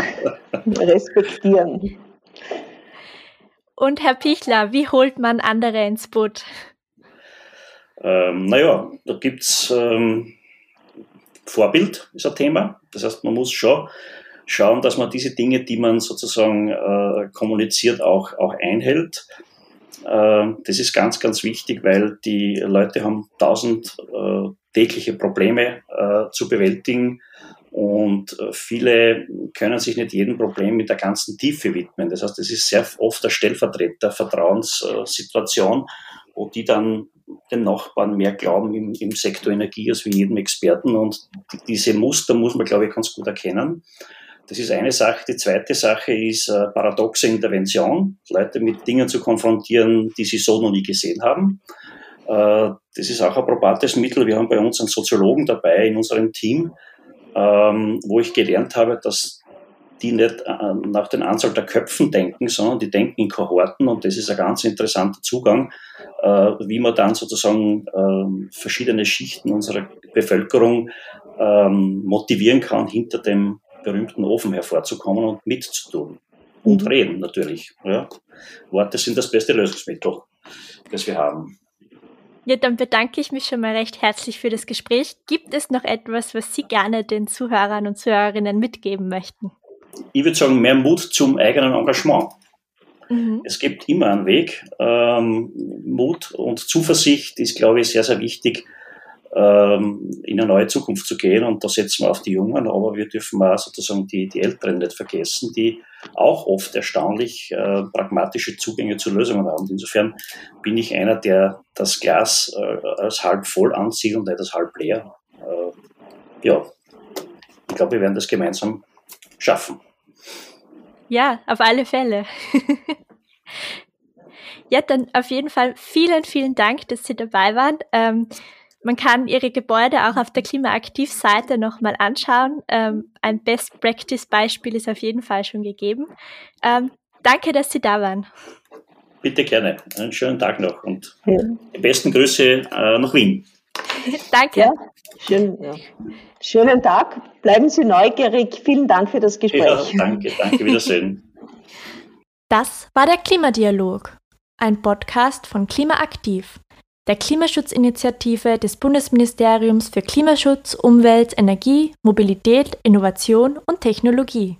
respektieren. Und Herr Pichler, wie holt man andere ins Boot? Ähm, naja, da gibt's ähm, Vorbild, ist ein Thema. Das heißt, man muss schon schauen, dass man diese Dinge, die man sozusagen äh, kommuniziert, auch, auch einhält. Äh, das ist ganz, ganz wichtig, weil die Leute haben tausend äh, tägliche Probleme äh, zu bewältigen und äh, viele können sich nicht jedem Problem mit der ganzen Tiefe widmen. Das heißt, es ist sehr oft der Stellvertreter Vertrauenssituation, wo die dann den Nachbarn mehr glauben im, im Sektor Energie als wie jedem Experten. Und die, diese Muster muss man, glaube ich, ganz gut erkennen. Das ist eine Sache. Die zweite Sache ist äh, paradoxe Intervention, Leute mit Dingen zu konfrontieren, die sie so noch nie gesehen haben. Äh, das ist auch ein probates Mittel. Wir haben bei uns einen Soziologen dabei in unserem Team, ähm, wo ich gelernt habe, dass die nicht äh, nach den Anzahl der Köpfen denken, sondern die denken in Kohorten und das ist ein ganz interessanter Zugang, wie man dann sozusagen ähm, verschiedene Schichten unserer Bevölkerung ähm, motivieren kann, hinter dem berühmten Ofen hervorzukommen und mitzutun. Und mhm. reden natürlich. Ja. Worte sind das beste Lösungsmittel, das wir haben. Ja, dann bedanke ich mich schon mal recht herzlich für das Gespräch. Gibt es noch etwas, was Sie gerne den Zuhörern und Zuhörerinnen mitgeben möchten? ich würde sagen, mehr Mut zum eigenen Engagement. Mhm. Es gibt immer einen Weg. Ähm, Mut und Zuversicht ist, glaube ich, sehr, sehr wichtig, äh, ähm, in eine neue Zukunft zu gehen. Und da setzen wir auf die Jungen, aber wir dürfen auch sozusagen die, die Älteren nicht vergessen, die auch oft erstaunlich äh, pragmatische Zugänge zu Lösungen haben. Insofern bin ich einer, der das Glas äh, als halb voll ansieht und nicht als halb leer. Äh, ja, ich glaube, wir werden das gemeinsam schaffen. Ja, auf alle Fälle. ja, dann auf jeden Fall vielen, vielen Dank, dass Sie dabei waren. Ähm, man kann Ihre Gebäude auch auf der Klimaaktiv-Seite nochmal anschauen. Ähm, ein Best-Practice-Beispiel ist auf jeden Fall schon gegeben. Ähm, danke, dass Sie da waren. Bitte gerne. Einen schönen Tag noch und ja. die besten Grüße äh, nach Wien. danke. Ja, schön, ja. Schönen Tag. Bleiben Sie neugierig. Vielen Dank für das Gespräch. Ja, danke, danke. Wiedersehen. Das war der Klimadialog, ein Podcast von Klimaaktiv, der Klimaschutzinitiative des Bundesministeriums für Klimaschutz, Umwelt, Energie, Mobilität, Innovation und Technologie.